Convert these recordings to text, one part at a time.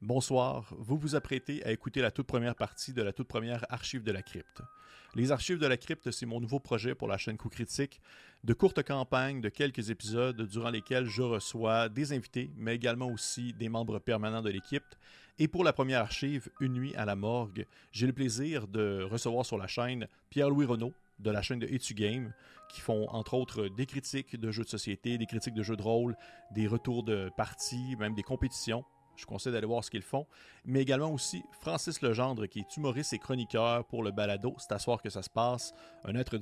Bonsoir, vous vous apprêtez à écouter la toute première partie de la toute première Archive de la Crypte. Les Archives de la Crypte, c'est mon nouveau projet pour la chaîne Coup Critique, de courtes campagnes de quelques épisodes durant lesquels je reçois des invités, mais également aussi des membres permanents de l'équipe. Et pour la première archive, Une nuit à la morgue, j'ai le plaisir de recevoir sur la chaîne Pierre-Louis Renault de la chaîne de Etu Game, qui font entre autres des critiques de jeux de société, des critiques de jeux de rôle, des retours de parties, même des compétitions. Je conseille d'aller voir ce qu'ils font. Mais également aussi Francis Legendre, qui est humoriste et chroniqueur pour le balado C'est à soir que ça se passe. Un être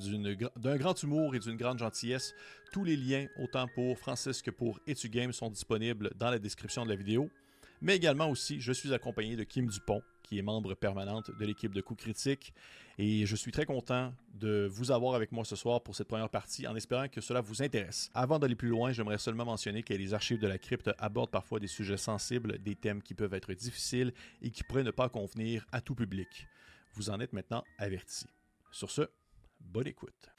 d'un grand humour et d'une grande gentillesse. Tous les liens, autant pour Francis que pour Etugame, sont disponibles dans la description de la vidéo. Mais également aussi, je suis accompagné de Kim Dupont, qui est membre permanente de l'équipe de Coup Critique. Et je suis très content de vous avoir avec moi ce soir pour cette première partie, en espérant que cela vous intéresse. Avant d'aller plus loin, j'aimerais seulement mentionner que les archives de la crypte abordent parfois des sujets sensibles, des thèmes qui peuvent être difficiles et qui pourraient ne pas convenir à tout public. Vous en êtes maintenant avertis. Sur ce, bonne écoute.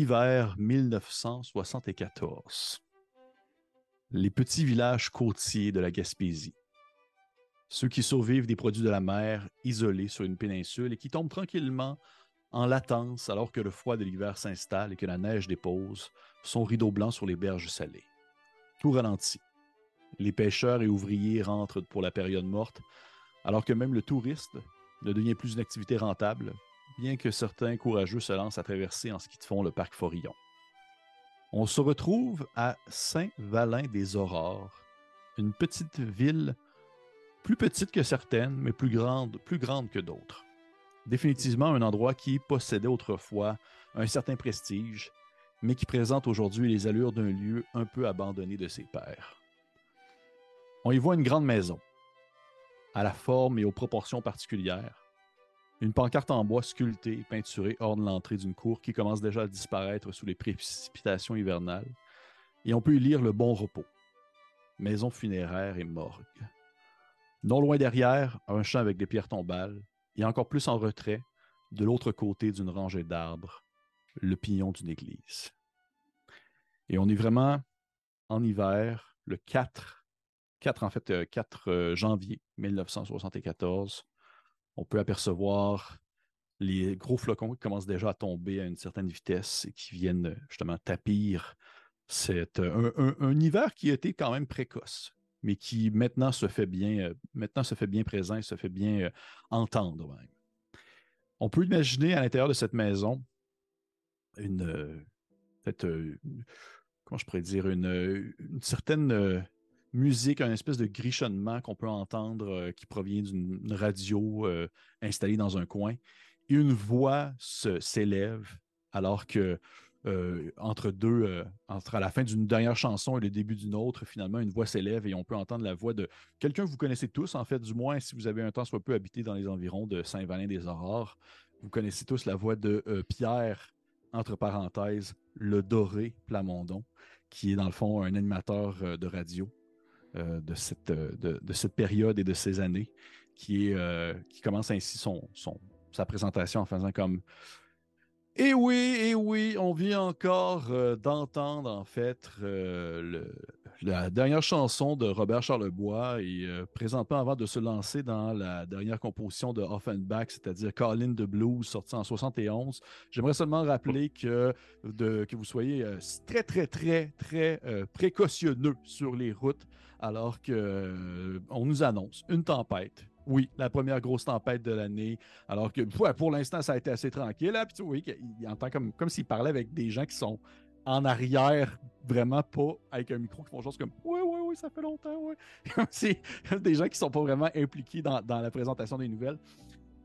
Hiver 1974. Les petits villages côtiers de la Gaspésie. Ceux qui survivent des produits de la mer, isolés sur une péninsule et qui tombent tranquillement en latence alors que le froid de l'hiver s'installe et que la neige dépose son rideau blanc sur les berges salées. Tout ralentit. Les pêcheurs et ouvriers rentrent pour la période morte, alors que même le touriste ne devient plus une activité rentable, bien que certains courageux se lancent à traverser en ski de fond le parc Forillon. On se retrouve à Saint-Valin-des-Aurores, une petite ville plus petite que certaines, mais plus grande, plus grande que d'autres. Définitivement un endroit qui possédait autrefois un certain prestige, mais qui présente aujourd'hui les allures d'un lieu un peu abandonné de ses pairs. On y voit une grande maison, à la forme et aux proportions particulières, une pancarte en bois sculptée peinturée orne l'entrée d'une cour qui commence déjà à disparaître sous les précipitations hivernales, et on peut y lire le bon repos. Maison funéraire et morgue. Non loin derrière, un champ avec des pierres tombales, et encore plus en retrait, de l'autre côté d'une rangée d'arbres, le pignon d'une église. Et on est vraiment en hiver, le 4, 4 en fait, 4 euh, euh, janvier 1974 on peut apercevoir les gros flocons qui commencent déjà à tomber à une certaine vitesse et qui viennent justement tapir c'est un, hiver qui a été quand même précoce, mais qui maintenant se fait bien, euh, se fait bien présent et se fait bien euh, entendre On peut imaginer à l'intérieur de cette maison une, euh, comment je pourrais dire, une certaine musique, un espèce de grichonnement qu'on peut entendre euh, qui provient d'une radio euh, installée dans un coin. Une voix s'élève alors que euh, entre deux, entre à la fin d'une dernière chanson et le début d'une autre, finalement, une voix s'élève et on peut entendre la voix de quelqu'un que vous connaissez tous, en fait, du moins si vous avez un temps soit peu habité dans les environs de Saint-Valin-des-Aurores. Vous connaissez tous la voix de Pierre, entre parenthèses, le doré Plamondon, qui est dans le fond un animateur de radio de, cette, euh, de, cette période et de ces années, qui, euh, qui commence ainsi son, son, sa présentation en faisant comme et oui, et oui, on vient encore d'entendre en fait la dernière chanson de Robert Charlebois et présentement avant de se lancer dans la dernière composition de Offenbach, c'est-à-dire Colin de Blues, sorti en 71. J'aimerais seulement rappeler que, que vous soyez très, très, très, très précautionneux sur les routes alors qu'on euh, nous annonce une tempête. Oui, la première grosse tempête de l'année. Alors que pour l'instant, ça a été assez tranquille. Là, puis, oui, il entend comme, s'il parlait avec des gens qui sont en arrière, vraiment pas avec un micro qui font chose comme Oui, oui, oui, ça fait longtemps. C'est des gens qui sont pas vraiment impliqués dans, la présentation des nouvelles.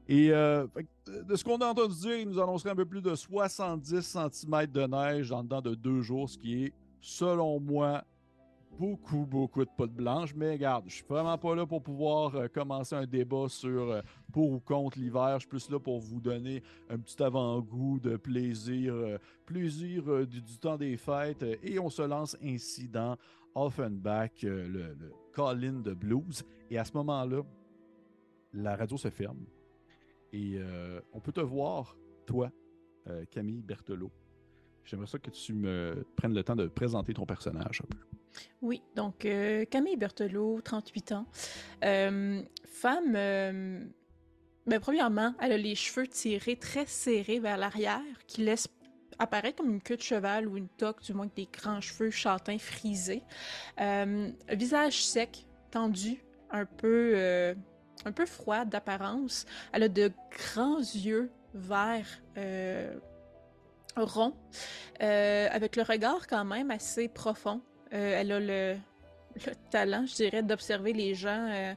Et euh, de ce qu'on a entendu dire, il nous annoncerait un peu plus de 70 cm de neige en dedans de deux jours, ce qui est, selon moi, beaucoup, beaucoup de potes blanches. Mais regarde, je suis vraiment pas là pour pouvoir euh, commencer un débat sur euh, pour ou contre l'hiver. Je suis plus là pour vous donner un petit avant-goût de plaisir, euh, plaisir du, temps des fêtes. et on se lance ainsi dans Offenbach, le, le call-in de blues. Et à ce moment-là, la radio se ferme. Et on peut te voir, toi, Camille Berthelot. J'aimerais ça que tu me prennes le temps de présenter ton personnage un peu. Oui, donc Camille Berthelot, 38 ans. femme, ben, premièrement, elle a les cheveux tirés très serrés vers l'arrière, qui laissent apparaître comme une queue de cheval ou une toque, du moins des grands cheveux châtains frisés. un visage sec, tendu, un peu un peu froide d'apparence. Elle a de grands yeux verts euh, ronds, euh, avec le regard quand même assez profond. Euh, elle a le, talent, je dirais, d'observer les gens,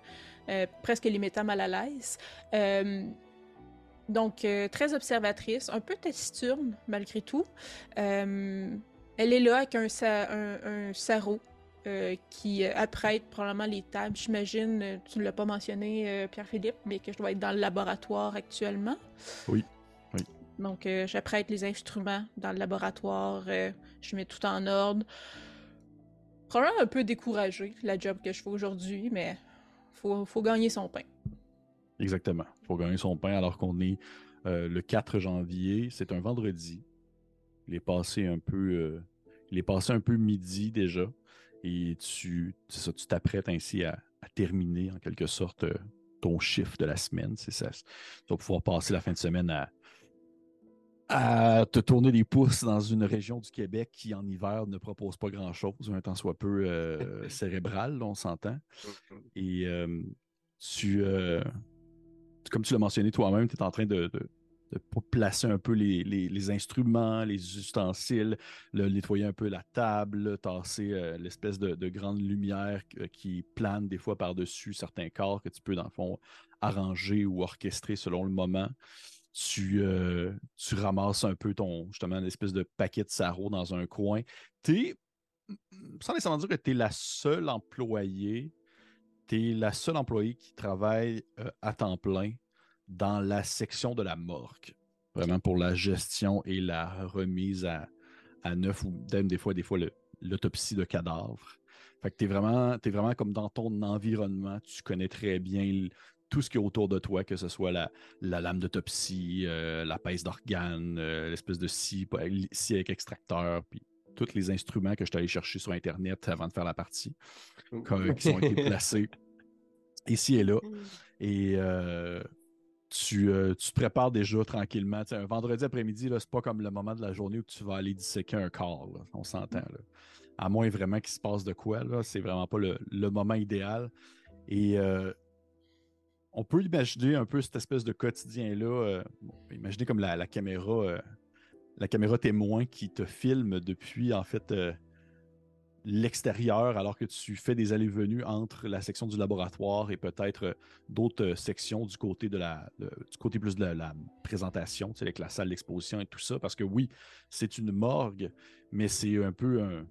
presque les mettant mal à l'aise. donc, très observatrice, un peu taciturne malgré tout. elle est là avec un, un, un sarrau euh, qui euh, apprête probablement les tables. J'imagine, euh, tu ne l'as pas mentionné, Pierre-Philippe, mais que je dois être dans le laboratoire actuellement. Oui. oui. Donc, j'apprête les instruments dans le laboratoire. je mets tout en ordre. Probablement un peu découragé, la job que je fais aujourd'hui, mais faut, faut gagner son pain. Exactement. Faut gagner son pain alors qu'on est le 4 janvier. C'est un vendredi. Il est passé un peu. il est passé un peu midi déjà et tu ça, tu t'apprêtes ainsi à, terminer en quelque sorte euh, ton chiffre de la semaine. C'est ça. Tu vas pouvoir passer la fin de semaine à, à te tourner les pouces dans une région du Québec qui, en hiver, ne propose pas grand-chose, un temps soit peu euh, cérébral, on s'entend. Mm-hmm. Et euh, tu, comme tu l'as mentionné toi-même, tu es en train de, de placer un peu les, instruments, les ustensiles, nettoyer un peu la table, tasser euh, l'espèce de, grande lumière euh, qui plane des fois par-dessus certains corps que tu peux, dans le fond, arranger ou orchestrer selon le moment. Tu, euh, tu ramasses un peu ton, justement, une espèce de paquet de sarrau dans un coin. Tu sans nécessairement dire que tu es la seule employée, tu es la seule employée qui travaille à temps plein dans la section de la morgue, vraiment pour la gestion et la remise à, neuf ou même des fois, des fois l'autopsie de cadavres. Fait que tu es vraiment, es vraiment comme dans ton environnement, tu connais très bien tout ce qui est autour de toi, que ce soit la, lame d'autopsie, euh, la pèse d'organes, euh, l'espèce de scie, scie avec extracteur, puis tous les instruments que je suis allé chercher sur Internet avant de faire la partie, qui ont été placés ici et là. Et euh, tu, te prépares déjà tranquillement. un vendredi après-midi, c'est pas comme le moment de la journée où tu vas aller disséquer un corps. on s'entend. À moins vraiment qu'il se passe de quoi. C'est vraiment pas le, moment idéal. Et euh, on peut imaginer un peu cette espèce de quotidien-là. Euh, imaginer comme la, caméra. la caméra témoin qui te filme depuis en fait l'extérieur alors que tu fais des allées-venues entre la section du laboratoire et peut-être euh, d'autres euh, sections du côté de la du côté plus de la, présentation, tu sais, avec la salle d'exposition et tout ça. Parce que oui, c'est une morgue, mais c'est un peu un,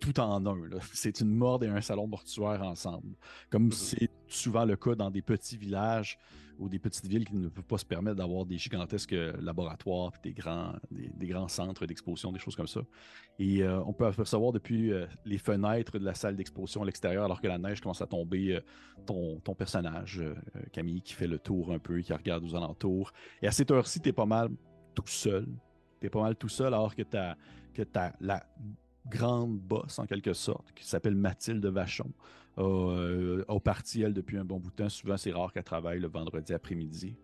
tout en un. C'est une morgue et un salon mortuaire ensemble. Comme mm-hmm. c'est souvent le cas dans des petits villages ou des petites villes qui ne peuvent pas se permettre d'avoir des gigantesques euh, laboratoires, des grands, des, grands centres d'exposition, des choses comme ça. Et euh, on peut apercevoir depuis euh, les fenêtres de la salle d'exposition à l'extérieur, alors que la neige commence à tomber, ton, ton, personnage, Camille, qui fait le tour un peu, qui regarde aux alentours. Et à cette heure-ci, tu es pas mal tout seul. Tu es pas mal tout seul, alors que tu as, que as la grande bosse, en quelque sorte, qui s'appelle Mathilde Vachon, euh, au parti, elle, depuis un bon bout de temps. Souvent, c'est rare qu'elle travaille le vendredi après-midi.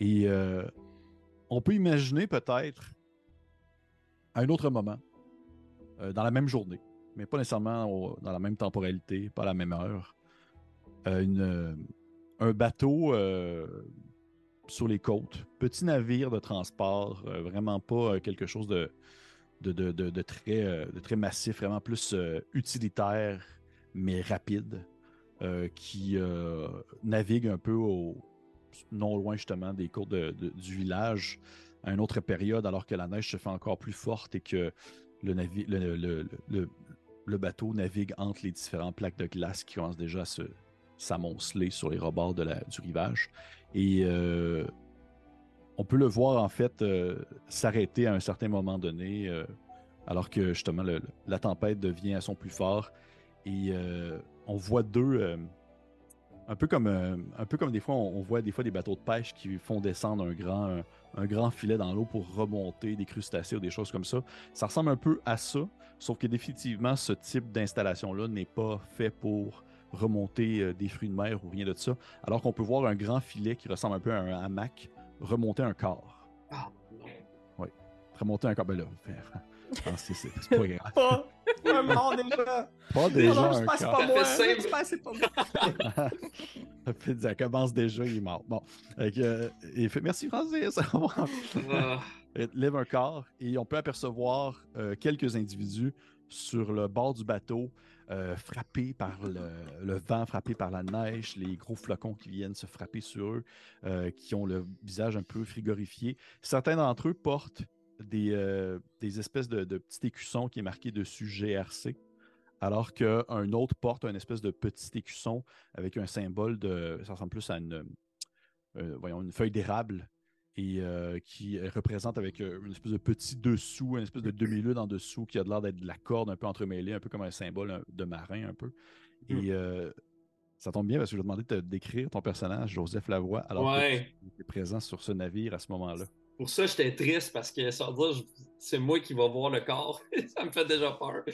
Et euh, on peut imaginer peut-être à un autre moment, euh, dans la même journée, mais pas nécessairement dans la même temporalité, pas à la même heure, un bateau sur les côtes, petit navire de transport, vraiment pas quelque chose de, de, très, de très massif, vraiment plus utilitaire mais rapide, euh, qui euh, navigue un peu au, non loin justement des côtes du village à une autre période, alors que la neige se fait encore plus forte et que le, bateau navigue entre les différentes plaques de glace qui commencent déjà à s'amonceler sur les rebords de du rivage. Et euh, on peut le voir en fait s'arrêter à un certain moment donné alors que justement la tempête devient à son plus fort. Et on voit deux, un peu comme, des fois, on, voit des fois des bateaux de pêche qui font descendre un grand, un, grand filet dans l'eau pour remonter des crustacés ou des choses comme ça. Ça ressemble un peu à ça, sauf que définitivement, ce type d'installation-là n'est pas fait pour remonter des fruits de mer ou rien de ça, alors qu'on peut voir un grand filet qui ressemble un peu à un hamac remonter un corps. Ah, non. Oui, remonter un corps. Ben là, ah, c'est pas grave. Pas, un mort déjà. Pas déjà. Non, un pas, pas moi. c'est pas moi. ça commence déjà, il est mort. Bon. Euh, et fait, merci Francis. Ah. lève un corps et on peut apercevoir euh, quelques individus sur le bord du bateau, euh, frappés par le, vent, frappés par la neige, les gros flocons qui viennent se frapper sur eux, qui ont le visage un peu frigorifié. Certains d'entre eux portent euh, des, espèces de, petits écussons qui est marqué dessus GRC, alors qu'un autre porte un espèce de petit écusson avec un symbole de. Ça ressemble plus à une, euh, voyons, une feuille d'érable et euh, qui représente avec une espèce de petit dessous, une espèce de demi-lune en dessous qui a l'air d'être de la corde un peu entremêlée, un peu comme un symbole de marin un peu. Et hmm. ça tombe bien parce que je vais demander de te décrire ton personnage, Joseph Lavoie, alors que tu es présent sur ce navire à ce moment-là. Pour ça, j'étais triste parce que ça c'est moi qui vais voir le corps. ça me fait déjà peur.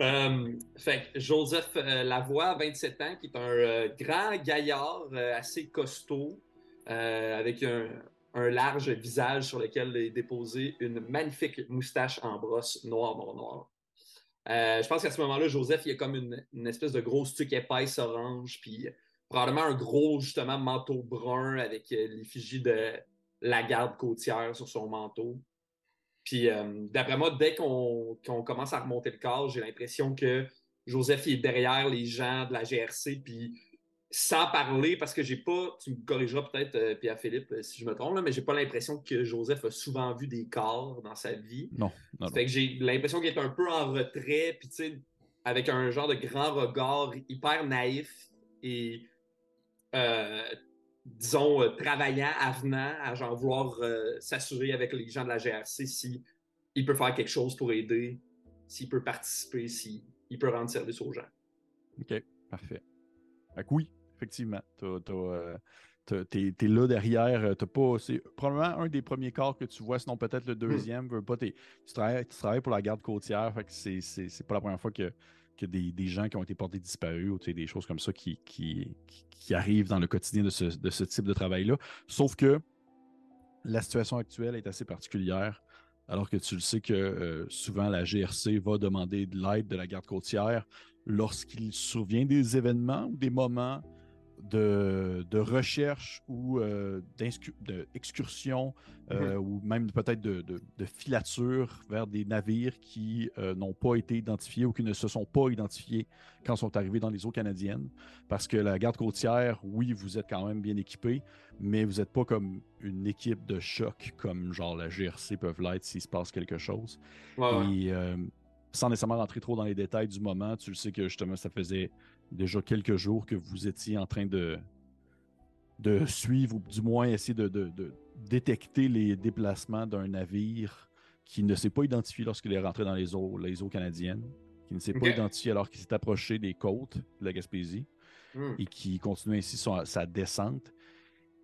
Euh, fait Joseph euh, Lavoie, 27 ans, qui est un euh, grand gaillard assez costaud, avec un, large visage sur lequel est déposée une magnifique moustache en brosse noir, noir, noir. je pense qu'à ce moment-là, Joseph, il a comme une, espèce de grosse tuque épaisse orange, puis probablement un gros, justement, manteau brun avec l'effigie de la garde côtière sur son manteau. Puis euh, d'après moi, dès qu'on commence à remonter le corps, j'ai l'impression que Joseph est derrière les gens de la GRC, puis sans parler, parce que j'ai pas, tu me corrigeras peut-être, euh, Pierre-Philippe, euh, si je me trompe, là, mais j'ai pas l'impression que Joseph a souvent vu des corps dans sa vie. Non. non, Fait que j'ai l'impression qu'il est un peu en retrait, puis tu sais, avec un genre de grand regard hyper naïf et disons, euh, travaillant, avenant, à genre vouloir s'assurer avec les gens de la GRC si il peut faire quelque chose pour aider, s'il peut participer, s'il peut rendre service aux gens. OK, parfait. oui, effectivement. Euh, t'es es là derrière. pas. C'est probablement un des premiers corps que tu vois, sinon peut-être le hmm. deuxième. Veux pas, tu, travailles, tu, travailles, pour la garde côtière. Fait que c'est pas la première fois que que des, gens qui ont été portés disparus ou des choses comme ça qui, qui, arrivent dans le quotidien de ce, type de travail-là. Sauf que la situation actuelle est assez particulière, alors que tu le sais que euh, souvent la GRC va demander de l'aide de la garde côtière lorsqu'il survient des événements ou des moments de, recherche ou euh, d'excursion euh, mhm. ou même peut-être de, filature vers des navires qui euh, n'ont pas été identifiés ou qui ne se sont pas identifiés quand sont arrivés dans les eaux canadiennes. Parce que la garde côtière, oui, vous êtes quand même bien équipé, mais vous n'êtes pas comme une équipe de choc comme genre la GRC peuvent l'être s'il se passe quelque chose. Et sans nécessairement rentrer trop dans les détails du moment, tu le sais que justement ça faisait déjà quelques jours que vous étiez en train de, de suivre ou du moins essayer de, détecter les déplacements d'un navire qui ne s'est pas identifié lorsqu'il est rentré dans les eaux, les eaux canadiennes, qui ne s'est pas identifié alors qu'il s'est approché des côtes de la Gaspésie hmm. et qui continue ainsi sa descente.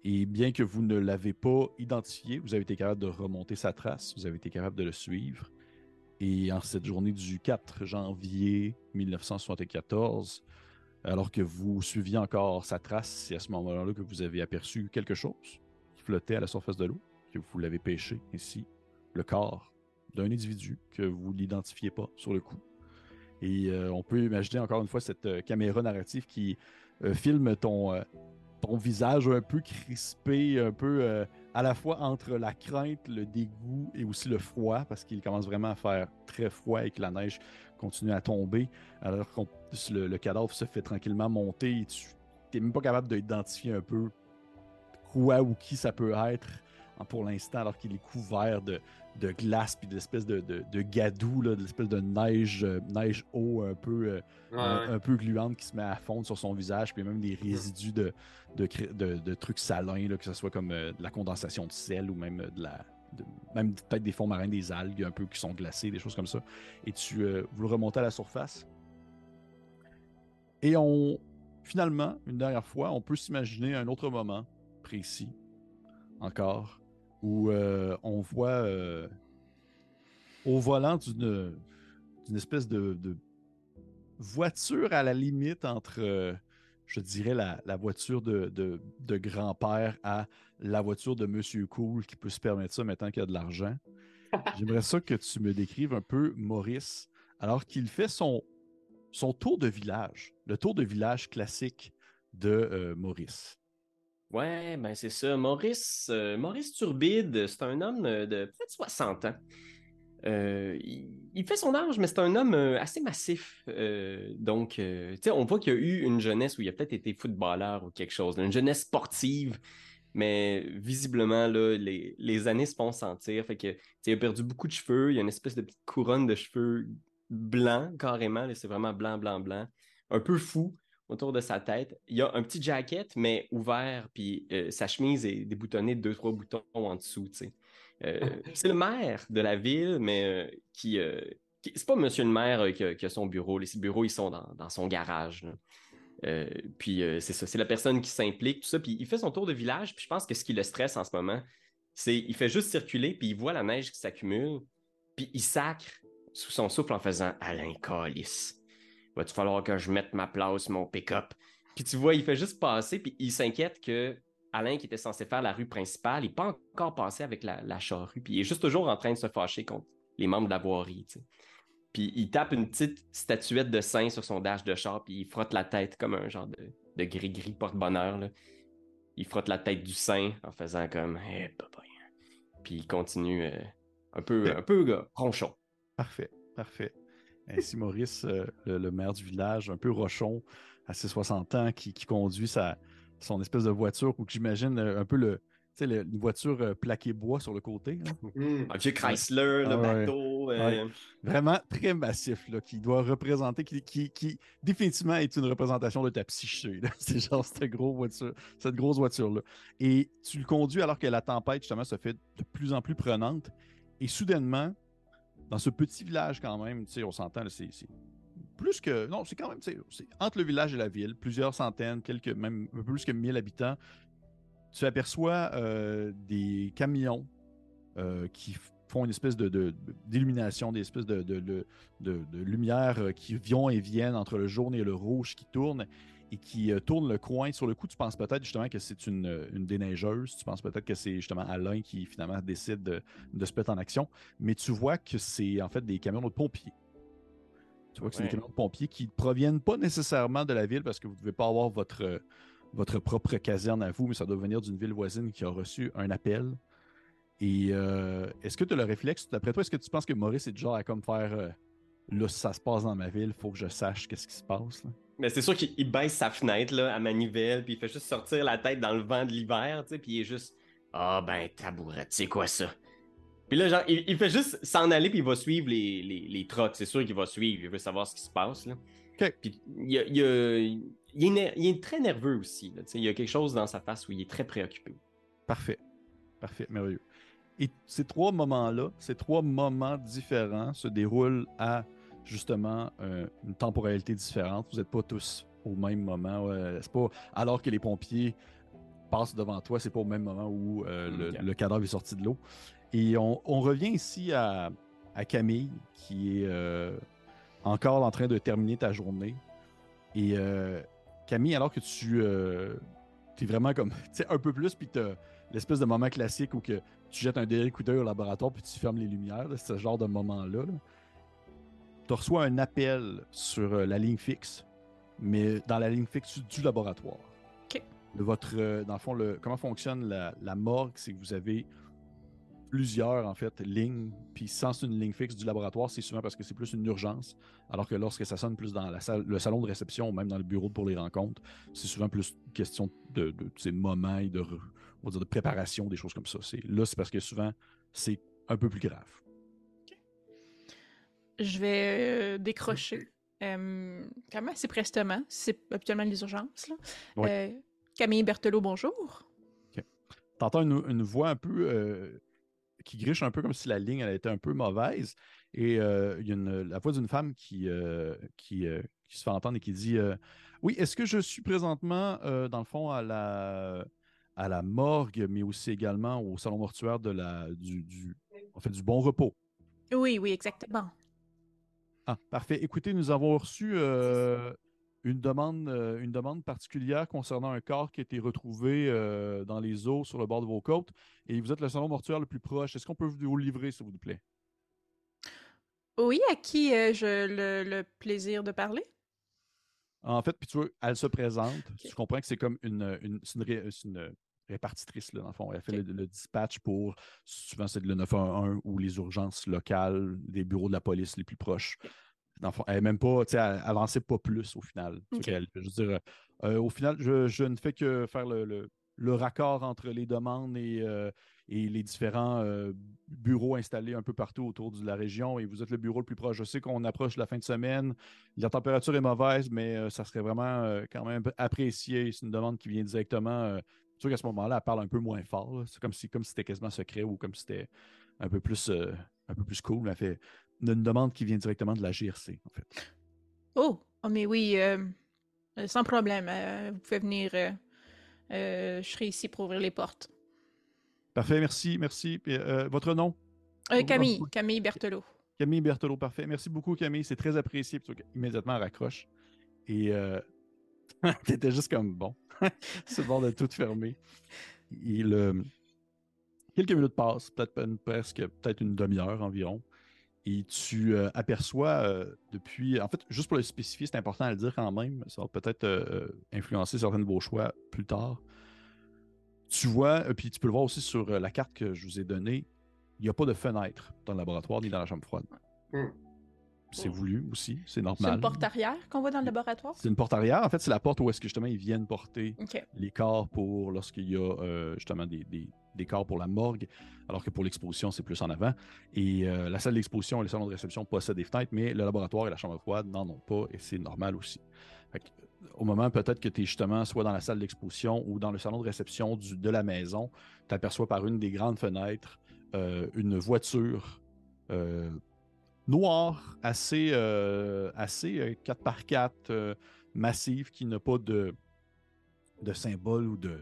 Et bien que vous ne l'avez pas identifié, vous avez été capable de remonter sa trace, vous avez été capable de le suivre. Et en cette journée du 4 janvier 1974, alors que vous suiviez encore sa trace, c'est à ce moment-là que vous avez aperçu quelque chose qui flottait à la surface de l'eau, que vous l'avez pêché ici, le corps d'un individu que vous l'identifiez pas sur le coup. Et euh, on peut imaginer encore une fois cette euh, caméra narrative qui euh, filme ton, ton visage un peu crispé, un peu à la fois entre la crainte, le dégoût et aussi le froid, parce qu'il commence vraiment à faire très froid que la neige continue à tomber, alors que le, cadavre se fait tranquillement monter et tu n'es même pas capable d'identifier un peu quoi ou qui ça peut être pour l'instant, alors qu'il est couvert de, glace puis d'espèces de, de, de gadou, de l'espèce de neige, euh, neige eau un peu, euh, un, peu gluante qui se met à fondre sur son visage, puis même des résidus de, de, trucs salins, que ce soit comme euh, de la condensation de sel ou même de la, même peut-être des fonds marins, des algues un peu qui sont glacées, des choses comme ça. Et tu euh, vous le remontez à la surface. Et on, finalement, une dernière fois, on peut s'imaginer un autre moment précis, encore, où euh, on voit euh, au volant d'une espèce de, voiture à la limite entre, je dirais, la, voiture de grand-père à la voiture de Monsieur Cool qui peut se permettre ça maintenant qu'il y a de l'argent. J'aimerais ça que tu me décrives un peu Maurice, alors qu'il fait son, tour de village, le tour de village classique de euh, Maurice. Ouais, ben c'est ça. Maurice, euh, Maurice Turbide, c'est un homme de peut-être 60 ans. Euh, il, fait son âge, mais c'est un homme assez massif. donc, tu sais, on voit qu'il y a eu une jeunesse où il a peut-être été footballeur ou quelque chose, une jeunesse sportive. Mais visiblement, là, les, années se font sentir. Fait que, il a perdu beaucoup de cheveux. Il y a une espèce de petite couronne de cheveux blancs, carrément. C'est vraiment blanc, blanc, blanc. Un peu fou autour de sa tête. Il y a un petit jacket, mais ouvert, puis euh, sa chemise est déboutonnée de deux, trois boutons en dessous. Euh, c'est le maire de la ville, mais euh, qui, C'est pas monsieur le maire qui a, son bureau. Les bureaux, ils sont dans, son garage. Euh, puis euh, c'est ça, c'est la personne qui s'implique, tout ça. Puis il fait son tour de village, puis je pense que ce qui le stresse en ce moment, c'est il fait juste circuler, puis il voit la neige qui s'accumule, puis il sacre sous son souffle en faisant Alain Callis. Va-tu falloir que je mette ma place, mon pick-up? Puis tu vois, il fait juste passer, puis il s'inquiète que Alain, qui était censé faire la rue principale, n'est pas encore passé avec la, la charrue, puis il est juste toujours en train de se fâcher contre les membres de la voirie. Puis il tape une petite statuette de saint sur son dash de char, puis il frotte la tête comme un genre de, gris-gris porte-bonheur. Il frotte la tête du saint en faisant comme Eh, papa. Puis il continue euh, un peu, un peu ronchon. Parfait, parfait. Ainsi, Maurice, euh, le, maire du village, un peu rochon, à ses 60 ans, qui, conduit sa, son espèce de voiture, ou que j'imagine euh, un peu le, sais, une voiture euh, plaquée bois sur le côté. Mmh. Un vieux Chrysler, le ah bateau. Euh. Vraiment très massif, là, qui doit représenter, qui, qui, définitivement est une représentation de ta psyché. C'est genre cette, gros voiture, cette grosse voiture-là. Et tu le conduis alors que la tempête, justement, se fait de plus en plus prenante. Et soudainement, dans ce petit village quand même, tu sais, on s'entend, c'est plus que. Non, c'est quand même. C'est entre le village et la ville, plusieurs centaines, quelques, même un peu plus que 1000 habitants tu aperçois euh, des camions euh, qui font une espèce d'illumination, de, des espèces de, de, lumière euh, qui vont et viennent entre le jaune et le rouge qui tournent et qui tournent le coin. Sur le coup, tu penses peut-être justement que c'est une, déneigeuse. Tu penses peut-être que c'est justement Alain qui finalement décide de, se mettre en action. Mais tu vois que c'est en fait des camions de pompiers. Tu vois que c'est des camions de pompiers qui ne proviennent pas nécessairement de la ville parce que vous ne devez pas avoir votre, votre propre caserne à vous, mais ça doit venir d'une ville voisine qui a reçu un appel. Et euh, est-ce que tu as le réflexe, d'après toi, est-ce que tu penses que Maurice est du genre à comme faire euh, là, ça se passe dans ma ville, il faut que je sache qu'est-ce qui se passe? Mais c'est sûr qu'il baisse sa fenêtre là, à manivelle, puis il fait juste sortir la tête dans le vent de l'hiver, tu sais, puis il est juste Ah ben tabourette, c'est quoi ça? Puis là, genre, il, fait juste s'en aller, puis il va suivre les, les, les trottes. C'est sûr qu'il va suivre, il veut savoir ce qui se passe. Là. Puis il y a, il est, très nerveux aussi. il y a quelque chose dans sa face où il est très préoccupé. Parfait. Parfait, merveilleux. Et ces trois moments-là, ces trois moments différents se déroulent à justement euh, une temporalité différente. Vous n'êtes pas tous au même moment. c'est pas alors que les pompiers passent devant toi, c'est pas au même moment où euh, le, cadavre est sorti de l'eau. Et on, revient ici à, Camille, qui est euh, encore en train de terminer ta journée. Et Camille, alors que tu euh, es vraiment comme, tu sais, un peu plus, puis tu l'espèce de moment classique où que tu jettes un dernier coup d'œil au laboratoire puis tu fermes les lumières, ce genre de moment-là. Tu reçois un appel sur euh, la ligne fixe, mais dans la ligne fixe du laboratoire. OK. votre, euh, dans le fond, le, comment fonctionne la, la morgue, c'est que vous avez plusieurs, en fait, lignes. Puis sans une ligne fixe du laboratoire, c'est souvent parce que c'est plus une urgence. Alors que lorsque ça sonne plus dans la salle, le salon de réception ou même dans le bureau pour les rencontres, c'est souvent plus question de, de, ces moments et de, on dire, de préparation, des choses comme ça. Là, c'est parce que souvent, c'est un peu plus grave. Je vais euh, décrocher. Euh, quand même assez prestement. C'est habituellement les urgences. Là. Euh, Camille Berthelot, bonjour. T'entends une, une, voix un peu qui griche un peu comme si la ligne elle était un peu mauvaise. Et euh, il y a une- la voix d'une femme qui, euh, qui, euh, qui se fait entendre et qui dit Oui, est-ce que je suis présentement, dans le fond, à la, à la morgue, mais aussi également au salon mortuaire de la, du, du, en fait, du bon repos? Oui, oui, exactement. Ah, parfait. Écoutez, nous avons reçu une, demande, euh, une demande particulière concernant un corps qui a été retrouvé euh, dans les eaux sur le bord de vos côtes. Et vous êtes le salon mortuaire le plus proche. Est-ce qu'on peut vous le livrer, s'il vous plaît? Oui, à qui euh, je le, le plaisir de parler? En fait, puis tu vois, elle se présente. Tu comprends que c'est comme une, une, c'est une, ré- une répartitrice, là, dans le fond. Elle fait le dispatch pour, souvent c'est le 911 ou les urgences locales des bureaux de la police les plus proches. Dans le fond, elle n'est même pas, tu sais, pas plus au final. Je veux dire, euh, au final, je, je ne fais que faire le, le- le raccord entre les demandes et, euh, et les différents euh, bureaux installés un peu partout autour de la région. Et vous êtes le bureau le plus proche. Je sais qu'on approche la fin de semaine. La température est mauvaise, mais ça serait vraiment quand même apprécié. C'est une demande qui vient directement. sûr qu'à ce moment-là, elle parle un peu moins fort. C'est comme si comme si c'était quasiment secret ou comme si c'était un peu plus un peu plus cool. Mais elle fait une demande qui vient directement de la GRC, en fait. Oh, oh, mais oui, euh, sans problème. euh, vous pouvez venir. euh, je serai ici pour ouvrir les portes. Parfait, merci, merci. Puis, votre nom? Camille. Camille Berthelot. Camille Berthelot, parfait. Merci beaucoup, Camille. C'est très apprécié. Puis, immédiatement, elle raccroche. Et t'étais juste comme bon. C'est le bord de tout fermer. Il, quelques minutes passent, peut-être presque peut-être une demi-heure environ. Et tu euh, aperçois euh, depuis. En fait, juste pour le spécifier, c'est important à le dire quand même. Ça va peut-être euh, influencer certains de vos choix plus tard. Tu vois, puis tu peux le voir aussi sur la carte que je vous ai donnée, il n'y a pas de fenêtre dans le laboratoire ni dans la chambre froide. Hmm. C'est voulu aussi, c'est C'est normal. une porte arrière qu'on voit dans le laboratoire? C'est une porte arrière. En fait, c'est la porte où est-ce que justement ils viennent porter les corps pour lorsqu'il y a euh, justement des, des- des corps pour la morgue, alors que pour l'exposition, c'est plus en avant. Et euh, la salle d'exposition et le salon de réception possèdent des fenêtres, mais le laboratoire et la chambre froide n'en ont pas, et c'est normal aussi. Fait que, au moment peut-être que tu es justement soit dans la salle d'exposition ou dans le salon de réception du- de la maison, tu aperçois par une des grandes fenêtres euh, une voiture euh, noire, assez, euh, assez euh, 4x4, euh, massive, qui n'a pas de, de symbole ou de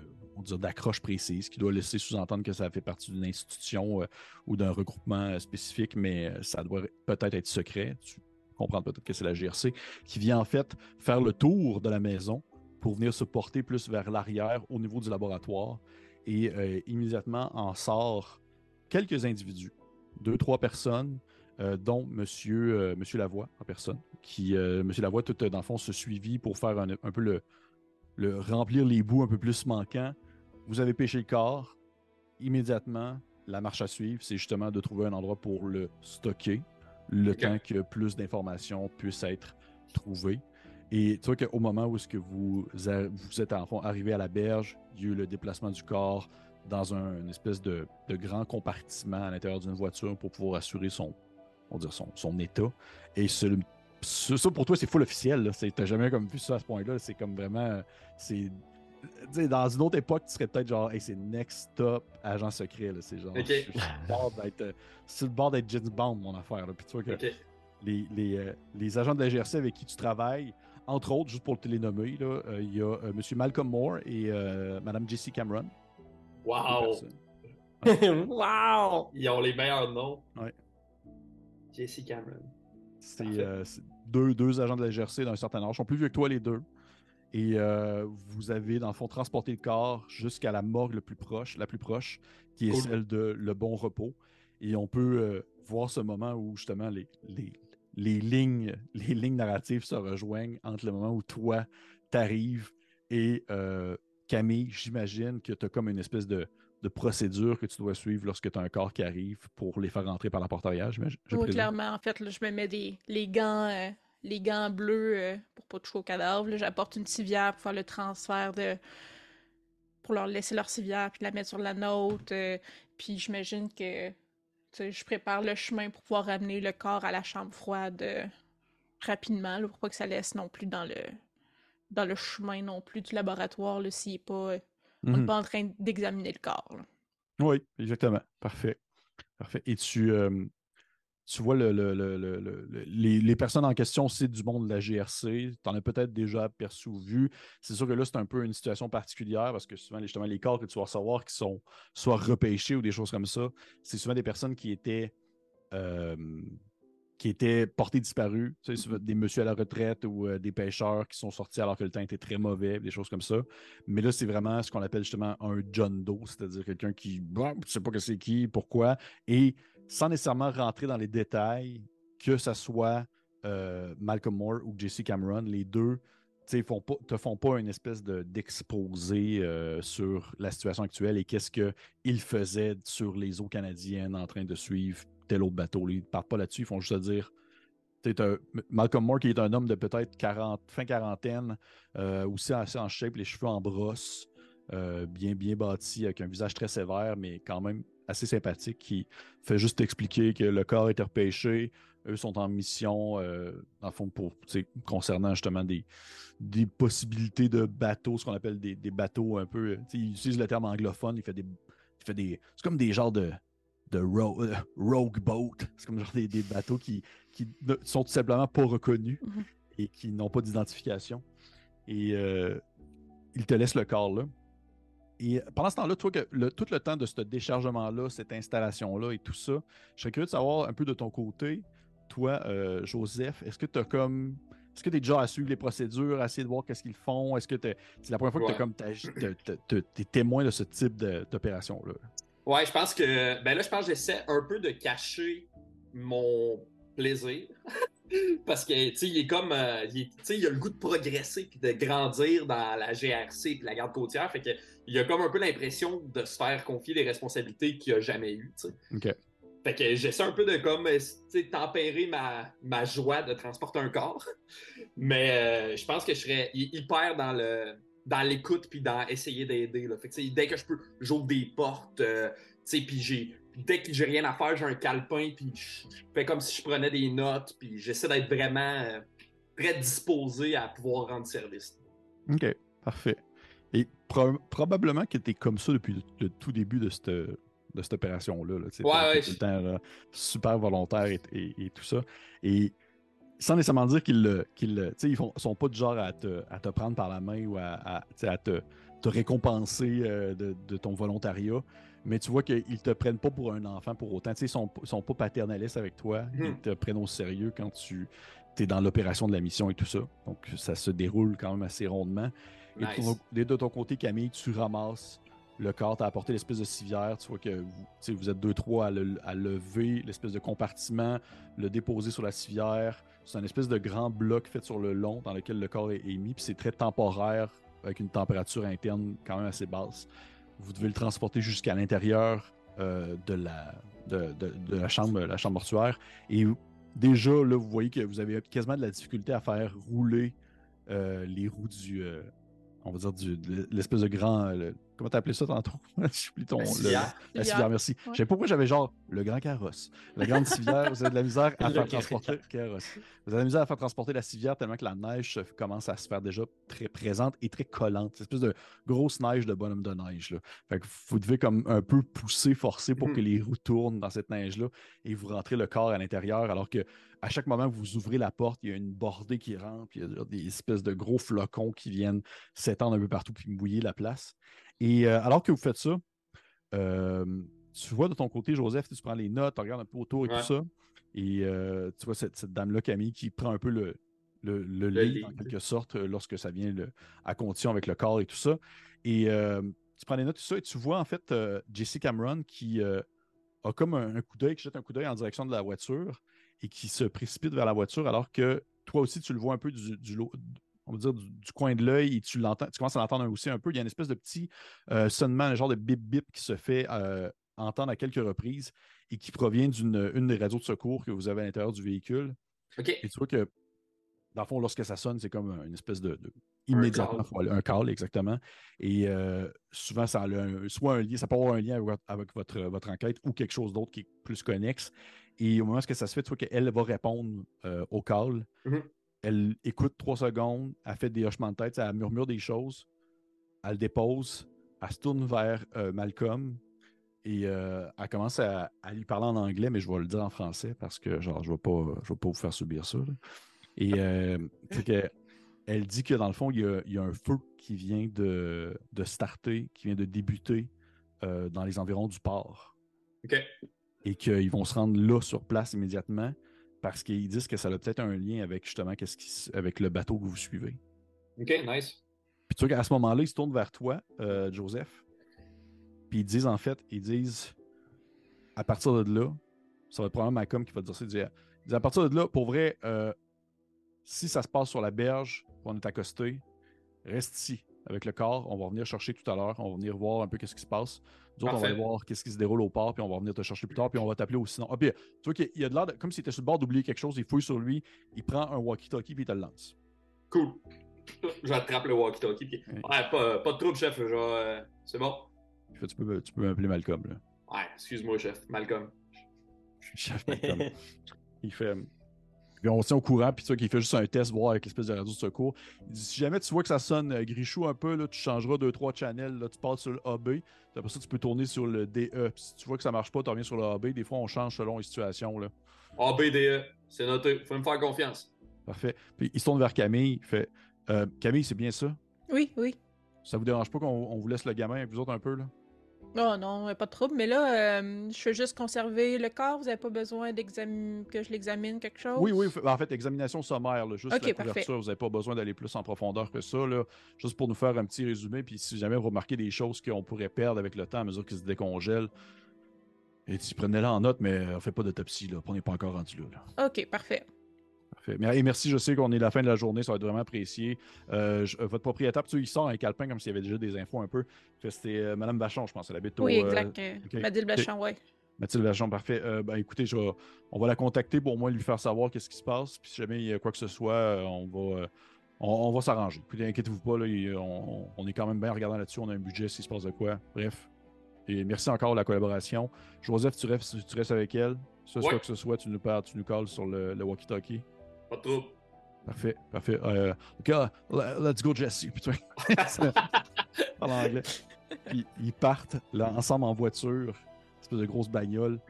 d'accroche précise, qui doit laisser sous-entendre que ça fait partie d'une institution euh, ou d'un regroupement euh, spécifique, mais euh, ça doit peut-être être secret. Tu comprends peut-être que c'est la GRC, qui vient en fait faire le tour de la maison pour venir se porter plus vers l'arrière au niveau du laboratoire. Et euh, immédiatement en sort quelques individus, deux, trois personnes, euh, dont Monsieur, euh, Monsieur Lavoie en personne, qui, euh, Monsieur Lavoie, tout euh, dans le fond, se suivit pour faire un, un peu le, le remplir les bouts un peu plus manquants. Vous avez pêché le corps. Immédiatement, la marche à suivre, c'est justement de trouver un endroit pour le stocker, le temps que plus d'informations puissent être trouvées. Et tu vois qu'au moment où est-ce que vous, vous êtes en fond arrivé à la berge, il y a eu le déplacement du corps dans un une espèce de, de grand compartiment à l'intérieur d'une voiture pour pouvoir assurer son, on va dire son, son état. Et ce- ce- ça, pour toi, c'est full officiel. C'est- T'as jamais comme vu ça à ce point-là. C'est comme vraiment. C'est. tu sais, dans une autre époque, tu serais peut-être genre, hey, c'est next stop agent secret. C'est genre, Ok. je le euh, sur le bord d'être James Bond, mon affaire. là. Puis tu vois que les, les, euh, les agents de la GRC avec qui tu travailles, entre autres, juste pour te les nommer, là, euh, il y a euh, M. Malcolm Moore et euh, Mme Jessie Cameron. Wow! wow! Ils ont les meilleurs noms. Ouais. Jesse Cameron. C'est euh, deux, deux agents de la GRC d'un certain âge. Ils sont plus vieux que toi, les deux. Et euh, vous avez, dans le fond, transporté le corps jusqu'à la morgue le plus proche, la plus proche, qui est Cool. celle de Le Bon Repos. Et on peut euh, voir ce moment où, justement, les, les, les lignes, les lignes narratives se rejoignent entre le moment où toi, t'arrives et Camille, j'imagine que tu as comme une espèce de, de procédure que tu dois suivre lorsque tu as un corps qui arrive pour les faire rentrer par la porte arrière, j'imagine. je Oui, clairement. En fait, là, je me mets des, les gants, euh, les gants bleus euh, pour pas toucher au cadavre. J'apporte une civière pour faire le transfert de. pour leur laisser leur civière puis la mettre sur la nôtre. euh, puis j'imagine que je prépare le chemin pour pouvoir ramener le corps à la chambre froide euh, rapidement, là, pour pas que ça laisse non plus dans le dans le chemin non plus du laboratoire s'il est pas. On Mhm. n'est pas en train d'examiner le corps. là. Oui, exactement. Parfait. Parfait. Et tu, euh, tu vois le, le- le- le- le- le- les, les personnes en question, c'est du monde de la GRC. Tu en as peut-être déjà aperçu ou vu. C'est sûr que là, c'est un peu une situation particulière parce que souvent, justement, les corps que tu vas recevoir qui sont soit repêchés ou des choses comme ça, c'est souvent des personnes qui étaient. euh, qui étaient portés disparus, des messieurs à la retraite ou euh, des pêcheurs qui sont sortis alors que le temps était très mauvais, des choses comme ça. Mais là, c'est vraiment ce qu'on appelle justement un John Doe, c'est-à-dire quelqu'un qui ne sait pas que c'est qui, pourquoi, et sans nécessairement rentrer dans les détails, que ce soit euh, Malcolm Moore ou Jesse Cameron, les deux pas, te font pas une espèce de- d'exposé euh, sur la situation actuelle et qu'est-ce qu'ils faisaient sur les eaux canadiennes en train de suivre tel autre bateau. Ils ne partent pas là-dessus, ils font juste te dire. un- Malcolm Moore, qui est un homme de peut-être 40, fin quarantaine, euh, aussi assez en shape, les cheveux en brosse, euh, bien, bien bâti, avec un visage très sévère, mais quand même assez sympathique, qui fait juste expliquer que le corps est repêché. Eux sont en mission, euh, fond, pour, concernant justement des, des possibilités de bateaux, ce qu'on appelle des, des bateaux un peu. tu sais, Il utilise le terme anglophone, il fait des. Il fait des c'est comme des genres de, de ro- euh, rogue boat. C'est comme genre des, des bateaux qui, qui ne sont tout simplement pas reconnus Mhm. et qui n'ont pas d'identification. Et euh, il te laisse le corps là. Et pendant ce temps-là, toi, que le- tout le temps de ce déchargement-là, cette installation-là et tout ça, je serais curieux de savoir un peu de ton côté, toi, euh, Joseph, est-ce que tu as comme. Est-ce que tu es déjà à suivre les procédures, à essayer de voir qu'est-ce qu'ils font? Est-ce que c'est la première fois que Ouais. t'as comme t'es témoin de ce type d'opération-là? Ouais, je pense que. Ben là, je pense que j'essaie un peu de cacher mon plaisir. Parce que, tu sais, il est comme. euh, tu sais, il a le goût de progresser puis de grandir dans la GRC puis la garde côtière. Fait que, il a comme un peu l'impression de se faire confier des responsabilités qu'il a jamais eues, tu sais. OK. Fait que j'essaie un peu de comme tu sais, tempérer ma, ma joie de transporter un corps. Mais euh, je pense que je serais hy- hyper dans le dans l'écoute puis dans essayer d'aider. là. Fait que tu sais, dès que je peux, j'ouvre des portes. euh, puis j'ai dès que j'ai rien à faire, j'ai un calepin puis je fais comme si je prenais des notes puis j'essaie d'être vraiment euh, très disposé à pouvoir rendre service. OK, parfait. Et pro- probablement que tu es comme ça depuis le, tout début de cette, de cette opération-là. là, Ouais, ouais, t'es tout le temps là, super volontaire et, et- et tout ça. Et sans nécessairement dire qu'ils qu'ils ils font- sont pas du genre à te, à te prendre par la main ou à, te, te récompenser euh, de, de ton volontariat. Mais tu vois qu'ils te prennent pas pour un enfant pour autant. Ils sont, sont pas paternalistes avec toi. Mhm. Ils te prennent au sérieux quand tu es dans l'opération de la mission et tout ça. Donc, ça se déroule quand même assez rondement. Et ton- de ton côté, Camille, tu ramasses le corps, tu as apporté l'espèce de civière. Tu vois que vous, vous êtes deux, trois à, le- lever l'espèce de compartiment, le déposer sur la civière. C'est un espèce de grand bloc fait sur le long dans lequel le corps est, est mis. Puis c'est très temporaire avec une température interne quand même assez basse. Vous devez le transporter jusqu'à l'intérieur euh, de, la, de, la, chambre, la chambre mortuaire. Et déjà, là, vous voyez que vous avez quasiment de la difficulté à faire rouler euh, les roues du. euh, on va dire du, l'espèce de grand. Comment t'as appelé ça tantôt? Plus ton. La le- civière. la Civière. merci. Ouais. Je sais pas pourquoi j'avais genre le grand carrosse. La grande civière, vous avez de la misère à Le faire transporter. Carrosse. Vous avez de la misère à faire transporter la civière tellement que la neige commence à se faire déjà très présente et très collante. C'est une espèce de grosse neige de bonhomme de neige. Là. Fait que vous devez comme un peu pousser, forcer pour Mhm. que les roues tournent dans cette neige-là et vous rentrez le corps à l'intérieur alors que à chaque moment que vous ouvrez la porte, il y a une bordée qui rentre, puis il y a des espèces de gros flocons qui viennent s'étendre un peu partout puis mouiller la place. Et euh, alors que vous faites ça, euh, tu vois de ton côté, Joseph, tu prends les notes, tu regardes un peu autour et Ouais. tout ça. Et euh, tu vois cette, cette dame-là, Camille, qui prend un peu le, le, le Le lead, en quelque sorte, lorsque ça vient le- à condition avec le corps et tout ça. Et tu prends les notes, tout ça, et tu vois en fait Jesse Cameron qui a comme un, un coup d'œil, qui jette un coup d'œil en direction de la voiture et qui se précipite vers la voiture alors que toi aussi, tu le vois un peu du, du on va dire du, du coin de l'œil et tu l'entends, tu commences à l'entendre aussi un peu. Il y a une espèce de petit euh, sonnement, un genre de bip bip qui se fait euh, entendre à quelques reprises et qui provient d'une une des radios de secours que vous avez à l'intérieur du véhicule. Et tu vois que, dans le fond, lorsque ça sonne, c'est comme une espèce de. de- immédiatement, call. un call, exactement. Et euh, souvent, ça a un- soit un lien, ça peut avoir un lien avec, votre- avec votre, votre enquête ou quelque chose d'autre qui est plus connexe. Et au moment où ça se fait, tu vois qu'elle va répondre euh, au call. Elle écoute trois secondes, elle fait des hochements de tête, elle murmure des choses, elle le dépose, elle se tourne vers euh, Malcolm, Et euh, elle commence à, à lui parler en anglais, mais je vais le dire en français parce que genre, je ne vais, pas, je vais pas vous faire subir ça. là. Et euh, c'est que elle dit que dans le fond, il y a, il y a un feu qui vient de, de starter, qui vient de débuter euh, dans les environs du port. OK. Et qu'ils vont se rendre là sur place immédiatement parce qu'ils disent que ça a peut-être un lien avec justement qu'est-ce qui, avec le bateau que vous suivez. OK, nice. Puis tu vois qu'à ce moment-là, ils se tournent vers toi, euh, Joseph. Puis ils disent en fait, ils disent à partir de là, ça va être probablement Malcolm qui va te dire ça. Il dit, il dit, à partir de là, pour vrai, euh, si ça se passe sur la berge, on est accosté, reste ici avec le corps. On va venir chercher tout à l'heure. On va venir voir un peu qu'est-ce qui se passe. Nous autres, on va aller voir qu'est-ce qui se déroule au port, puis on va venir te chercher plus tard, puis on va t'appeler aussi. sinon. Ah, puis, tu vois qu'il y a de l'air, comme s'il était sur le bord d'oublier quelque chose, il fouille sur lui, il prend un walkie-talkie, puis il te le lance. Cool. J'attrape le walkie-talkie. Puis... Ouais. Pas, pas de trouble, chef. vais, euh, C'est bon. Tu peux, tu peux m'appeler Malcolm, là. Ouais, excuse-moi, chef. Malcolm. Je suis chef Malcolm. il fait. Puis on se tient au courant, puis tu vois qu'il fait juste un test, voir avec l'espèce de radio de secours. Il dit si jamais tu vois que ça sonne euh, grichou un peu, là, tu changeras deux, trois channels, là, tu passes sur le AB, puis après ça, tu peux tourner sur le DE. Puis si tu vois que ça marche pas, tu reviens sur le AB. Des fois, on change selon les situations. Là. ABDE, E, c'est noté. Faut me faire confiance. Parfait. Puis il se tourne vers Camille, il fait Euh, Camille, c'est bien ça? Oui, oui. Ça vous dérange pas qu'on on vous laisse le gamin avec vous autres un peu, là? Oh non, pas de trouble. Mais là, euh, je veux juste conserver le corps. Vous n'avez pas besoin que je l'examine quelque chose? Oui, oui. En fait, examination sommaire, là, juste la parfait. couverture. Vous n'avez pas besoin d'aller plus en profondeur que ça. Là, juste pour nous faire un petit résumé. Puis si jamais vous remarquez des choses qu'on pourrait perdre avec le temps à mesure qu'ils se décongèlent, et tu prenez-la en note, mais on fait pas d'autopsie. Là, on n'est pas encore rendu là. Ok, parfait. Parfait. Mais, et merci, je sais qu'on est à la fin de la journée, ça va être vraiment apprécié. Euh, je- euh, votre propriétaire, tu sais, il sort un calepin comme s'il y avait déjà des infos un peu. C'était euh, Madame Vachon, je pense. Elle habite au. oui, euh, exact. euh. Mathilde Blachon, ouais. Mathilde Vachon, parfait. Euh, ben, écoutez, je on va la contacter pour au moins lui faire savoir qu'est-ce qui se passe. Puis si jamais il y a quoi que ce soit, on va, euh, on, on va s'arranger. Puis inquiétez-vous pas, là, on, on est quand même bien regardant là-dessus. On a un budget s'il se passe de quoi. Bref. Et merci encore de la collaboration. Joseph, tu restes, tu restes avec elle? Ce soit Ouais. que ce soit, tu nous parles, tu nous calls sur le, le walkie-talkie. Pas de trouble. Parfait, parfait. Euh, OK, le- let's go, Jesse. Puis tu vois, ça parle anglais. Puis ils partent là, ensemble en voiture, une espèce de grosse bagnole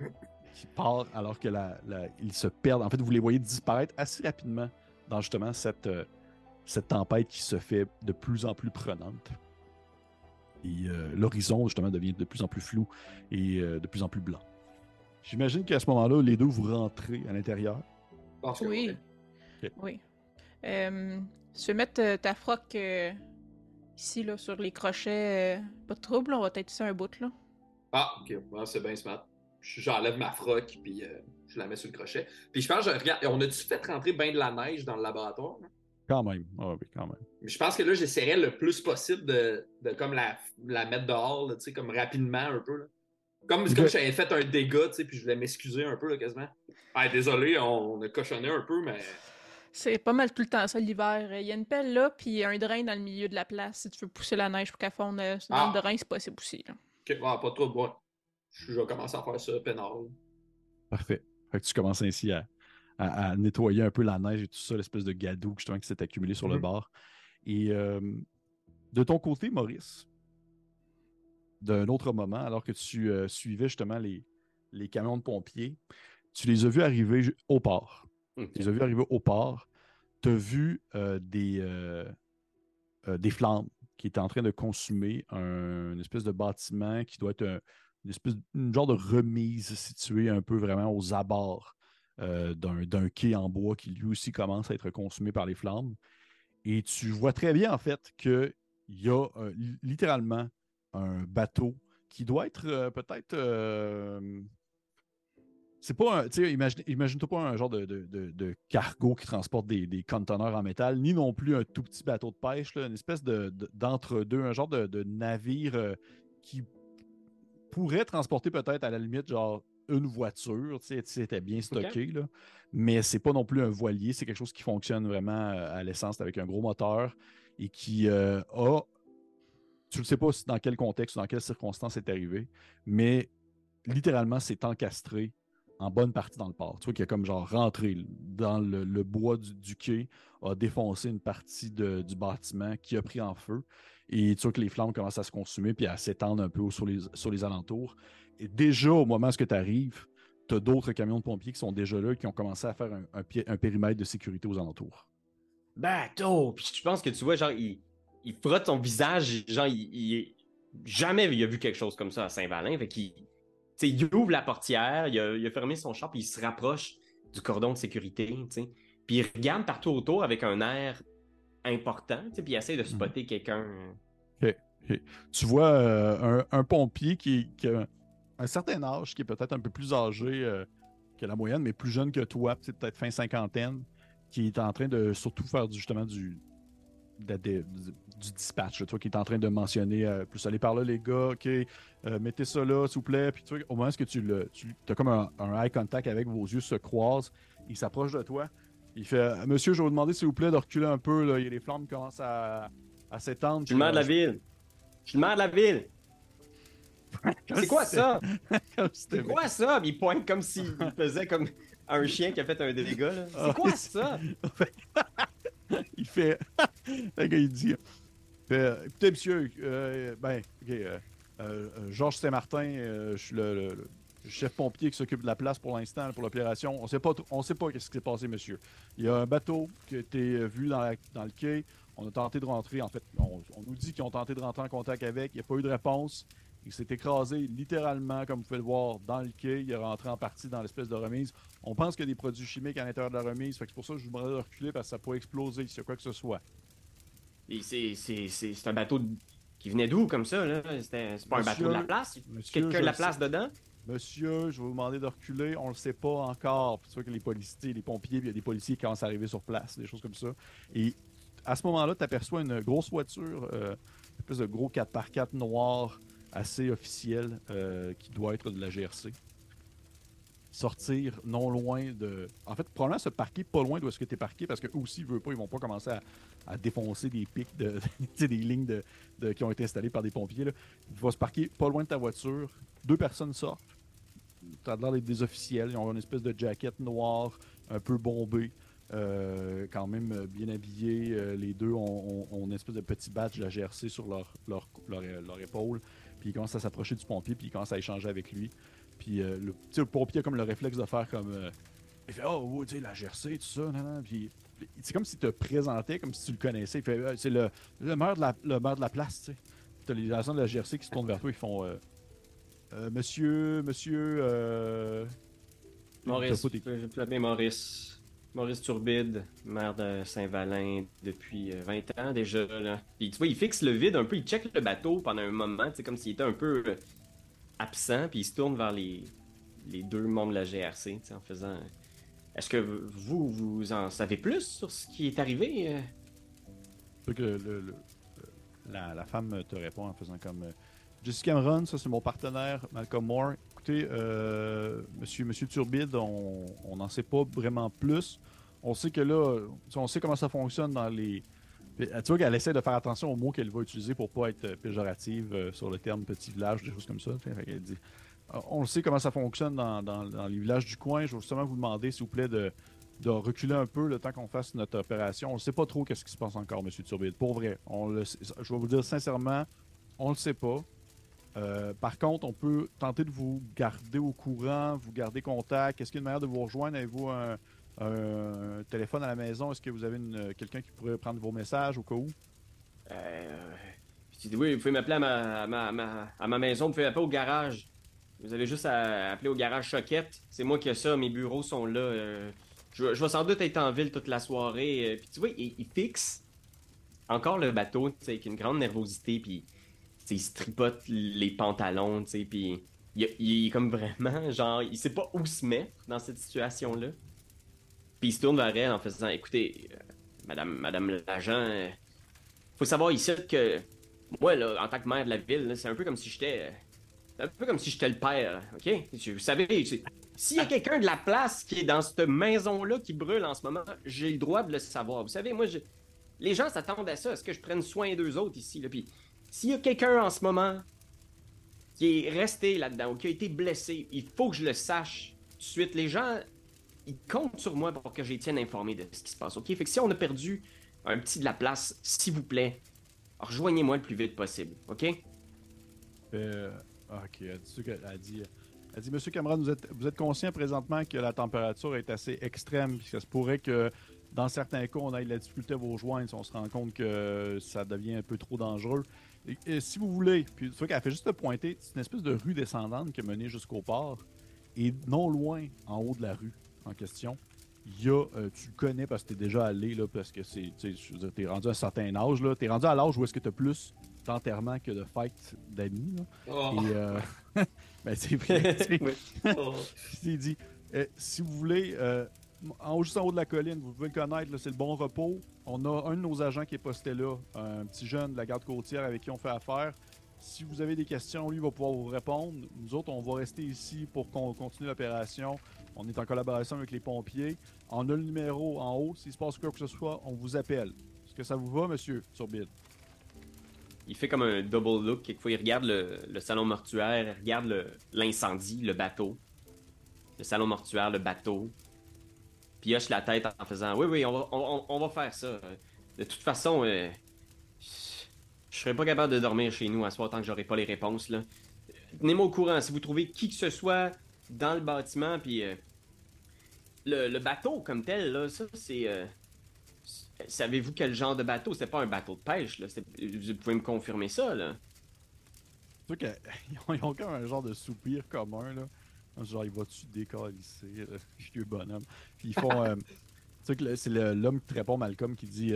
qui part alors que la, la- ils se perdent. En fait, vous les voyez disparaître assez rapidement dans justement cette, euh, cette tempête qui se fait de plus en plus prenante. Et euh, l'horizon, justement, devient de plus en plus flou et euh, de plus en plus blanc. J'imagine qu'à ce moment-là, les deux, vous rentrez à l'intérieur. Oui. Oui. Euh, je vais mettre euh, ta froc euh, ici, là, sur les crochets. euh, pas de trouble, on va être ici un bout, là. Ah, ok, Ouais, c'est bien smart. J'enlève ma froc, puis euh, je la mets sur le crochet. Puis je pense, je regarde, on a-tu fait rentrer bien de la neige dans le laboratoire? là? Quand même. Ah oui, quand même. Mais je pense que là, j'essaierais le plus possible de, de comme la, la mettre dehors, là, tu sais, comme rapidement un peu. Là. Comme, c'est Ok. comme j'avais fait un dégât, tu sais, puis je voulais m'excuser un peu, là, quasiment. Ah, désolé, on, on a cochonné un peu, mais. C'est pas mal tout le temps ça l'hiver. Il y a une pelle là, puis un drain dans le milieu de la place si tu veux pousser la neige pour qu'elle fonde euh, dans Ah. le drain, c'est possible aussi. Là. Ok, ouais, pas trop de bois. Je vais commencer à faire ça, peinard. Parfait. Fait que tu commences ainsi à, à- à nettoyer un peu la neige et tout ça, l'espèce de gadou justement qui s'est accumulé sur le Mhm. bord. Et euh, de ton côté, Maurice, d'un autre moment, alors que tu euh, suivais justement les, les camions de pompiers, tu les as vus arriver au port. Tu les as vus arriver au port. Tu as vu euh, des, euh, euh, des flammes qui étaient en train de consumer un, une espèce de bâtiment qui doit être un, une espèce une genre de remise située un peu vraiment aux abords d'un quai en bois qui lui aussi commence à être consumé par les flammes. Et tu vois très bien en fait qu'il y a li- littéralement un bateau qui doit être peut-être. C'est pas un. Imagine, imagine-toi pas un genre de, de- de- de cargo qui transporte des, des conteneurs en métal, ni non plus un tout petit bateau de pêche, là, une espèce de, de- d'entre-deux, un genre de, de navire euh, qui pourrait transporter peut-être à la limite genre une voiture, tu sais, c'était bien stocké, là. mais c'est pas non plus un voilier, c'est quelque chose qui fonctionne vraiment euh, à l'essence avec un gros moteur et qui euh, a, tu ne sais pas dans quel contexte, dans quelles circonstances c'est arrivé, mais littéralement c'est encastré en bonne partie dans le port. Tu vois qu'il a comme genre rentré dans le, bois du, quai, a défoncé une partie du bâtiment qui a pris en feu Et tu vois que les flammes commencent à se consumer puis à s'étendre un peu sur les, sur les alentours. Et déjà, au moment où tu arrives, tu as d'autres camions de pompiers qui sont déjà là, qui ont commencé à faire un, périmètre de sécurité aux alentours. Bateau! Puis je pense que tu vois, genre, il, il frotte son visage, genre, il, jamais il a vu quelque chose comme ça à Saint-Valin. Fait qu'il il ouvre la portière, il a, fermé son char, puis il se rapproche du cordon de sécurité, Puis il regarde partout autour avec un air important, puis il essaie de mhm. spotter quelqu'un. Tu vois euh, un, pompier qui, a un certain âge, qui est peut-être un peu plus âgé euh, que la moyenne, mais plus jeune que toi, peut-être fin cinquantaine, qui est en train de surtout faire justement du, du dispatch, toi qui est en train de mentionner euh, plus aller par là, les gars, ok, euh, mettez ça là, s'il vous plaît. Puis au moment où tu, le, tu as comme un, eye contact avec vos yeux se croisent, il s'approche de toi. Il fait euh, Monsieur, je vais vous demander s'il vous plaît de reculer un peu, là. les flammes commencent à, à s'étendre. Je suis le maire de la ville. Je suis le maire de la ville. C'est quoi ça? C'est quoi ça? Il pointe comme s'il faisait comme un chien qui a fait un dégât. C'est ah, quoi ça? il fait. le il dit Écoutez, monsieur, euh, ben, euh, euh, Georges Saint-Martin, je suis le, chef pompier qui s'occupe de la place pour l'instant, pour l'opération. On sait pas, on sait pas ce qui s'est passé, monsieur. Il y a un bateau qui a été vu dans, dans le quai. On a tenté de rentrer. En fait, on, on nous dit qu'ils ont tenté de rentrer en contact avec. Il n'y a pas eu de réponse. Il s'est écrasé littéralement, comme vous pouvez le voir, dans le quai. Il est rentré en partie dans l'espèce de remise. On pense qu'il y a des produits chimiques à l'intérieur de la remise. c'est pour ça que je vous demanderais de reculer parce que ça pourrait exploser s'il y a quoi que ce soit. C'est un bateau qui venait d'où comme ça? là? C'est pas un bateau de la place? Quelqu'un de la place dedans? Monsieur, je vais vous demander de reculer. On le sait pas encore. C'est sûr que les policiers, les pompiers, il y a des policiers qui commencent à arriver sur place, des choses comme ça. Et à ce moment-là, tu aperçois une grosse voiture, euh, une espèce de gros 4x4 noir assez officiel euh, qui doit être de la GRC. Sortir non loin de. En fait, probablement se parquer pas loin d'où est-ce que tu es parqué parce qu'eux aussi, ils pas, ils vont pas commencer à, défoncer des pics, de, des lignes de, qui ont été installées par des pompiers. Là. Va se parquer pas loin de ta voiture. Deux personnes sortent. Tu as l'air d'être des officiels. Ils ont une espèce de jacket noire, un peu bombée. Euh, quand même bien habillés. Euh, les deux ont, une espèce de petit badge de la GRC sur leur, leur, leur épaule. Puis il commence à s'approcher du pompier, puis il commence à échanger avec lui. Puis euh, le, le, pompier a comme le réflexe de faire comme. Euh, il fait Oh, tu sais, la GRC, tout ça, Puis c'est comme s'il te présentait, comme si tu le connaissais. Il fait euh, C'est le, le, maire de la, le maire de la place, tu sais. T'as les agents de la GRC qui se tournent vers toi, ils font Monsieur, monsieur. Maurice. Maurice. Maurice Turbide, maire de Saint-Valin depuis 20 euh, ans déjà. Là. Puis tu vois, il fixe le vide un peu, il check le bateau pendant un moment, c'est comme s'il était un peu euh, absent, puis il se tourne vers les, les deux membres de la GRC en faisant. Est-ce que vous, vous en savez plus sur ce qui est arrivé? Euh? Que la, femme te répond en faisant comme. Jesse Cameron, ça c'est mon partenaire, Malcolm Moore écoutez, euh, monsieur, monsieur Turbide, on n'en sait pas vraiment plus. On sait que là, on sait comment ça fonctionne dans les. Tu vois qu'elle essaie de faire attention aux mots qu'elle va utiliser pour pas être péjorative euh, sur le terme petit village, des choses comme ça. Elle dit, on sait comment ça fonctionne dans, les villages du coin. Je vais justement vous demander, s'il vous plaît, de, reculer un peu le temps qu'on fasse notre opération. On ne sait pas trop qu'est-ce qui se passe encore, Monsieur Turbide. Pour vrai, je vais vous dire sincèrement, on ne le sait pas. Euh, par contre, on peut tenter de vous garder au courant, vous garder contact. Est-ce qu'il y a une manière de vous rejoindre? Avez-vous un, téléphone à la maison? Est-ce que vous avez quelqu'un qui pourrait prendre vos messages au cas où? Euh, oui, vous pouvez m'appeler à ma, maison, vous pouvez m'appeler au garage. Vous avez juste à appeler au garage Choquette. C'est moi qui ai ça, mes bureaux sont là. Euh, je, vais sans doute être en ville toute la soirée. Puis tu vois, il, fixe encore le bateau avec une grande nervosité. Puis il se tripote les pantalons, tu sais, puis il, est comme vraiment, genre, il sait pas où se mettre dans cette situation-là. Puis il se tourne vers elle en faisant, écoutez, euh, madame, madame l'agent, euh, faut savoir ici que moi, là, en tant que maire de la ville, c'est un peu comme si j'étais... un peu comme si j'étais le père, OK? Vous savez, s'il y a quelqu'un de la place qui est dans cette maison-là qui brûle en ce moment, j'ai le droit de le savoir. Vous savez, moi, les gens s'attendent à ça. Est-ce que je prenne soin d'eux autres ici? Là? Puis s'il y a quelqu'un en ce moment qui est resté là-dedans ou qui a été blessé, il faut que je le sache tout de suite. Les gens, ils comptent sur moi pour que je les tienne informés de ce qui se passe. OK? Fait que si on a perdu un petit de la place, s'il vous plaît, rejoignez-moi le plus vite possible, OK? Euh, ok, elle elle dit, elle dit, Monsieur Cameron, vous êtes, vous êtes conscient présentement que la température est assez extrême, puis ça se pourrait que dans certains cas, on ait de la difficulté à vous rejoindre si on se rend compte que ça devient un peu trop dangereux. Et, si vous voulez, puis tu vois qu'elle fait juste te pointer, c'est une espèce de rue descendante qui est menée jusqu'au port. Et non loin, en haut de la rue en question, il y a, euh, tu le connais parce que tu es déjà allé, là, parce que c'est, tu es rendu à un certain âge, là. Tu es rendu à l'âge où est-ce que tu as plus d'enterrement que de fête d'amis. Oh. Et, euh, ben, c'est vrai. oh. Il dit, euh, si vous voulez, en haut, juste en haut de la colline, vous pouvez le connaître, c'est le bon repos. On a un de nos agents qui est posté là, un petit jeune de la garde côtière avec qui on fait affaire. Si vous avez des questions, lui va pouvoir vous répondre. Nous autres, on va rester ici pour qu'on continue l'opération. On est en collaboration avec les pompiers. On a le numéro en haut. S'il se passe quoi que ce soit, on vous appelle. Est-ce que ça vous va, monsieur Turbide? Il fait comme un double look. Quelquefois, il regarde le, salon mortuaire, il regarde l'incendie, le, bateau. Le salon mortuaire, le bateau. Puis hoche la tête en faisant Oui, oui, on va, faire ça. De toute façon, euh, je serais pas capable de dormir chez nous à soir tant que j'aurai pas les réponses. là. Tenez-moi au courant si vous trouvez qui que ce soit dans le bâtiment, puis euh, le, bateau comme tel, là, ça c'est. Euh, savez-vous quel genre de bateau? C'est pas un bateau de pêche, là. Vous pouvez me confirmer ça, là Tu qu'ils ont, ils ont comme un genre de soupir commun, là. Genre, il va-tu décalisser, vieux bonhomme? Puis ils font. euh, tu sais que c'est l'homme qui répond, Malcolm, qui dit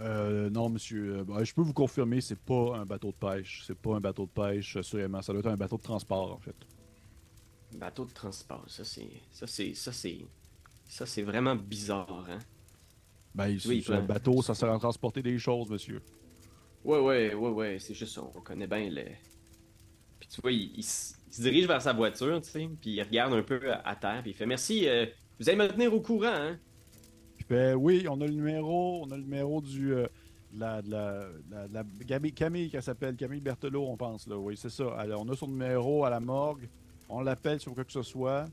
euh, non, monsieur. Euh, ben, je peux vous confirmer, c'est pas un bateau de pêche. C'est pas un bateau de pêche, assurément. Ça doit être un bateau de transport, en fait. Bateau de transport, ça c'est. Ça c'est. Ça c'est. Ça c'est vraiment bizarre, hein? Ben, oui, un bateau, ça sert à transporter des choses, monsieur. Ouais, ouais, ouais, ouais, c'est juste ça. On connaît bien les. Puis tu vois, il, se dirige vers sa voiture, tu sais, puis il regarde un peu à, terre, puis il fait Merci, euh, vous allez me tenir au courant, hein? Ben oui, on a le numéro, on a le numéro du euh, la, la, la, Camille, qui s'appelle Camille Berthelot, on pense là. Oui, c'est ça. Alors, on a son numéro à la morgue. On l'appelle sur quoi que ce soit.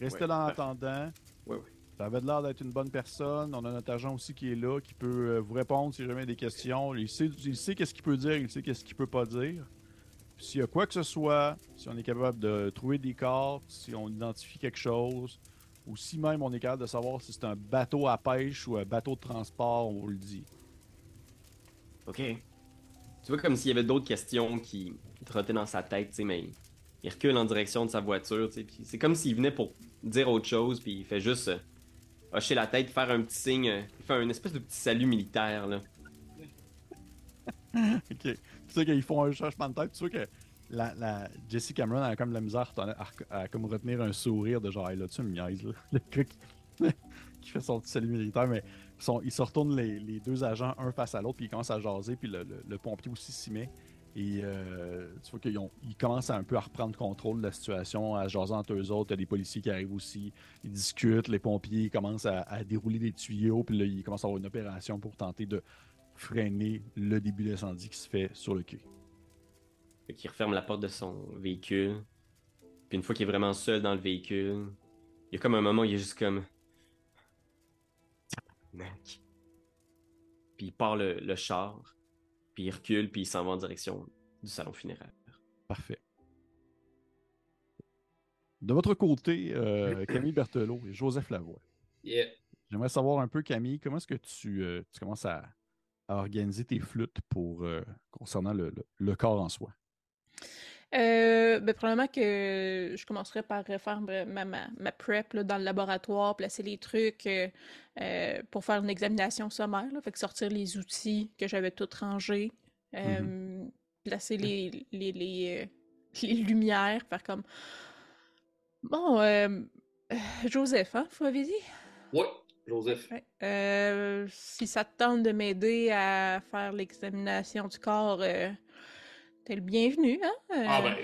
Restez là en attendant. Oui, oui. Ça avait l'air d'être une bonne personne. On a notre agent aussi qui est là, qui peut euh, vous répondre si jamais des questions. Il sait, il sait qu'est-ce qu'il peut dire, il sait qu'est-ce qu'il peut pas dire. S'il y a quoi que ce soit, si on est capable de trouver des cartes, si on identifie quelque chose, ou si même on est capable de savoir si c'est un bateau à pêche ou un bateau de transport, on vous le dit. Ok. Tu vois comme s'il y avait d'autres questions qui trottaient dans sa tête, tu sais, mais il recule en direction de sa voiture, tu sais, puis c'est comme s'il venait pour dire autre chose, puis il fait juste euh, hocher la tête, faire un petit signe, euh, il fait un espèce de petit salut militaire, là. ok. Tu sais qu'ils font un changement de tête, tu sais que la, Cameron a comme la misère à, comme retenir un sourire de genre, là, tu me niaises. Le truc qui, fait son petit salut militaire, mais ils se retournent les, deux agents un face à l'autre, puis ils commencent à jaser, puis le, pompier aussi s'y met. Et euh, tu vois qu'ils ils commencent un peu à reprendre contrôle de la situation, à jaser entre eux autres. Il y a des policiers qui arrivent aussi. Ils discutent, les pompiers commencent à, à dérouler des tuyaux, puis là, ils commencent à avoir une opération pour tenter de freiner le début d'incendie qui se fait sur le quai. Qui referme la porte de son véhicule. Puis une fois qu'il est vraiment seul dans le véhicule, il y a comme un moment où il est juste comme. Puis il part le, char, puis il recule, puis il s'en va en direction du salon funéraire. Parfait. De votre côté, euh, Camille Berthelot et Joseph Lavoie. Yeah. J'aimerais savoir un peu, Camille, comment est-ce que tu, euh, commences à, organiser tes flûtes pour euh, concernant le corps en soi? Euh, ben, probablement que je commencerai par faire ma, ma, prep dans le laboratoire, placer les trucs euh, pour faire une examination sommaire. Là, fait que sortir les outils que j'avais tout rangés, mm-hmm. placer les, les, les, les, lumières, faire comme. Bon, Joseph, hein, vous m'avez dit? Oui, Joseph. si ça te tente de m'aider à faire l'examination du corps T'es le bienvenu, hein? Ah ben,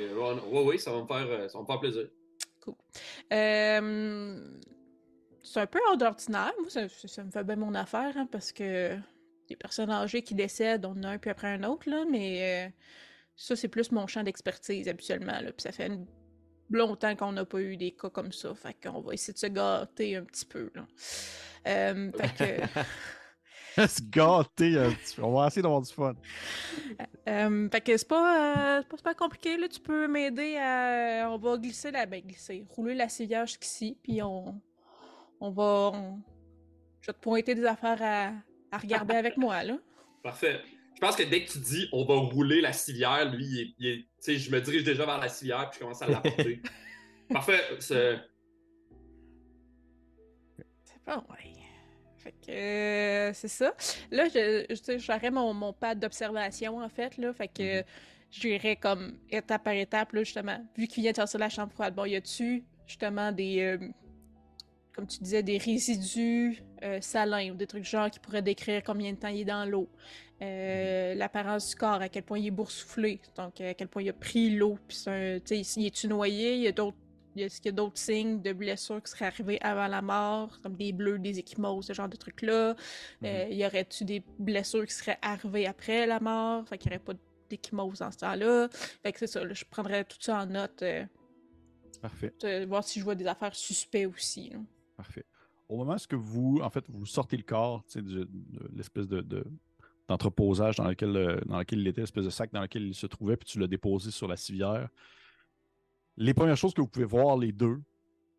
oui, oui, ça va me faire, euh, ça va me faire plaisir. Cool. Euh, c'est un peu hors d'ordinaire. Moi, ça, me fait bien mon affaire, hein, parce que des personnes âgées qui décèdent, on en a un puis après un autre, là, mais euh, ça, c'est plus mon champ d'expertise habituellement, là, puis ça fait longtemps qu'on n'a pas eu des cas comme ça, fait qu'on va essayer de se gâter un petit peu, là. Fait que... se gâter un petit peu. On va essayer d'avoir du fun. Euh, fait que c'est pas, euh, c'est pas super compliqué, là. Tu peux m'aider à. On va glisser la. Ben, glisser. Rouler la civière jusqu'ici, puis on. On va. on- Je vais te pointer des affaires à, à regarder avec moi, là. Parfait. Je pense que dès que tu dis on va rouler la civière, lui, il est- il est- tu sais, je me dirige déjà vers la civière puis je commence à l'apporter. Parfait. c'est- C'est bon, ouais. Fait que euh, c'est ça. Là, je, je- j'aurais mon, mon pad d'observation, en fait, là. Fait que j'irais comme étape par étape, là, justement. Vu qu'il vient de sortir la chambre froide, bon, y a-tu, justement, des... euh, comme tu disais, des résidus euh, salins ou des trucs genre qui pourraient décrire combien de temps il est dans l'eau? Euh, L'apparence du corps, à quel point il est boursouflé, donc à quel point il a pris l'eau, puis il est-tu noyé, il y a d'autres Est-ce qu'il y a d'autres signes de blessures qui seraient arrivés avant la mort, comme des bleus, des échymoses, ce genre de trucs-là? Euh, y aurait-tu des blessures qui seraient arrivées après la mort? Fait qu'il n'y aurait pas d'échymose dans ce temps-là. Fait que c'est ça, là, je prendrais tout ça en note, euh, Parfait. voir si je vois des affaires suspectes aussi. là. Parfait. Au moment où vous, en fait, vous sortez le corps, tu sais, de, l'espèce de, de- d'entreposage dans lequel, euh, dans lequel il était, l'espèce de sac dans lequel il se trouvait, puis tu l'as déposé sur la civière. Les premières choses que vous pouvez voir, les deux,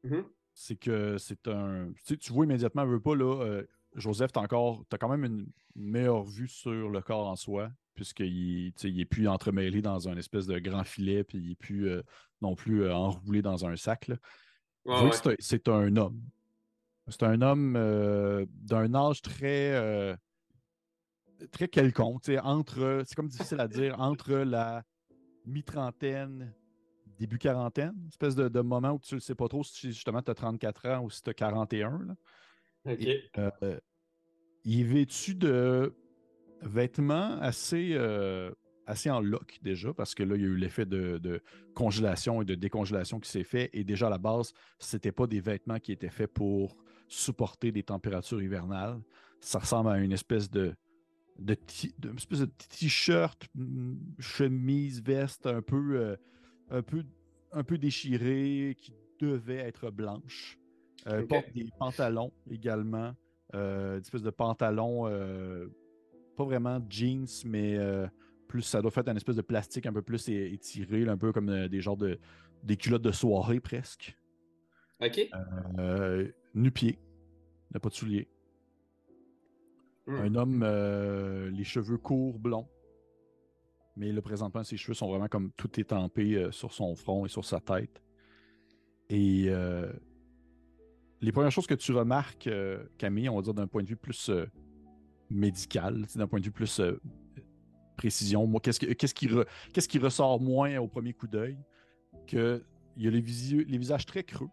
Mhm. c'est que c'est un. Tu, sais, tu vois immédiatement, veux pas, là, euh, Joseph, t'as encore. T'as quand même une meilleure vue sur le corps en soi, puisqu'il il est plus entremêlé dans un espèce de grand filet, puis il est plus euh, non plus euh, enroulé dans un sac. là. Voyez ouais. que c'est un- homme. C'est un homme d'un âge très, très quelconque. Entre, c'est comme difficile à dire, entre la mi-trentaine, début quarantaine, espèce de, de moment où tu ne sais pas trop si justement tu as 34 ans ou si tu as 41. là. Ok. Euh, il est vêtu de vêtements assez, euh, assez en loc déjà, parce que là, il y a eu l'effet de, de congélation et de décongélation qui s'est fait. Et déjà à la base, ce n'était pas des vêtements qui étaient faits pour supporter des températures hivernales. Ça ressemble à une espèce de, de, ti- de- une espèce de t-shirt, mm, chemise, veste un peu, euh, un peu, un peu déchirée qui devait être blanche. Euh. Porte des pantalons également. Euh, une espèce de pantalon, euh, pas vraiment jeans, mais euh, plus ça doit faire un espèce de plastique un peu plus étiré, un peu comme euh, des genres de des culottes de soirée presque. Ok. Nu-pied, n'a pas de souliers. Hmm. Un homme, les cheveux courts, blonds. Mais là, présentement, ses cheveux sont vraiment comme tout étampés euh, sur son front et sur sa tête. Et euh, les premières choses que tu remarques, euh, Camille, on va dire d'un point de vue plus médical, d'un point de vue plus précision, moi, qu'est-ce, que- qu'est-ce, qui ressort moins au premier coup d'œil? Que il y a les, les visages très creux.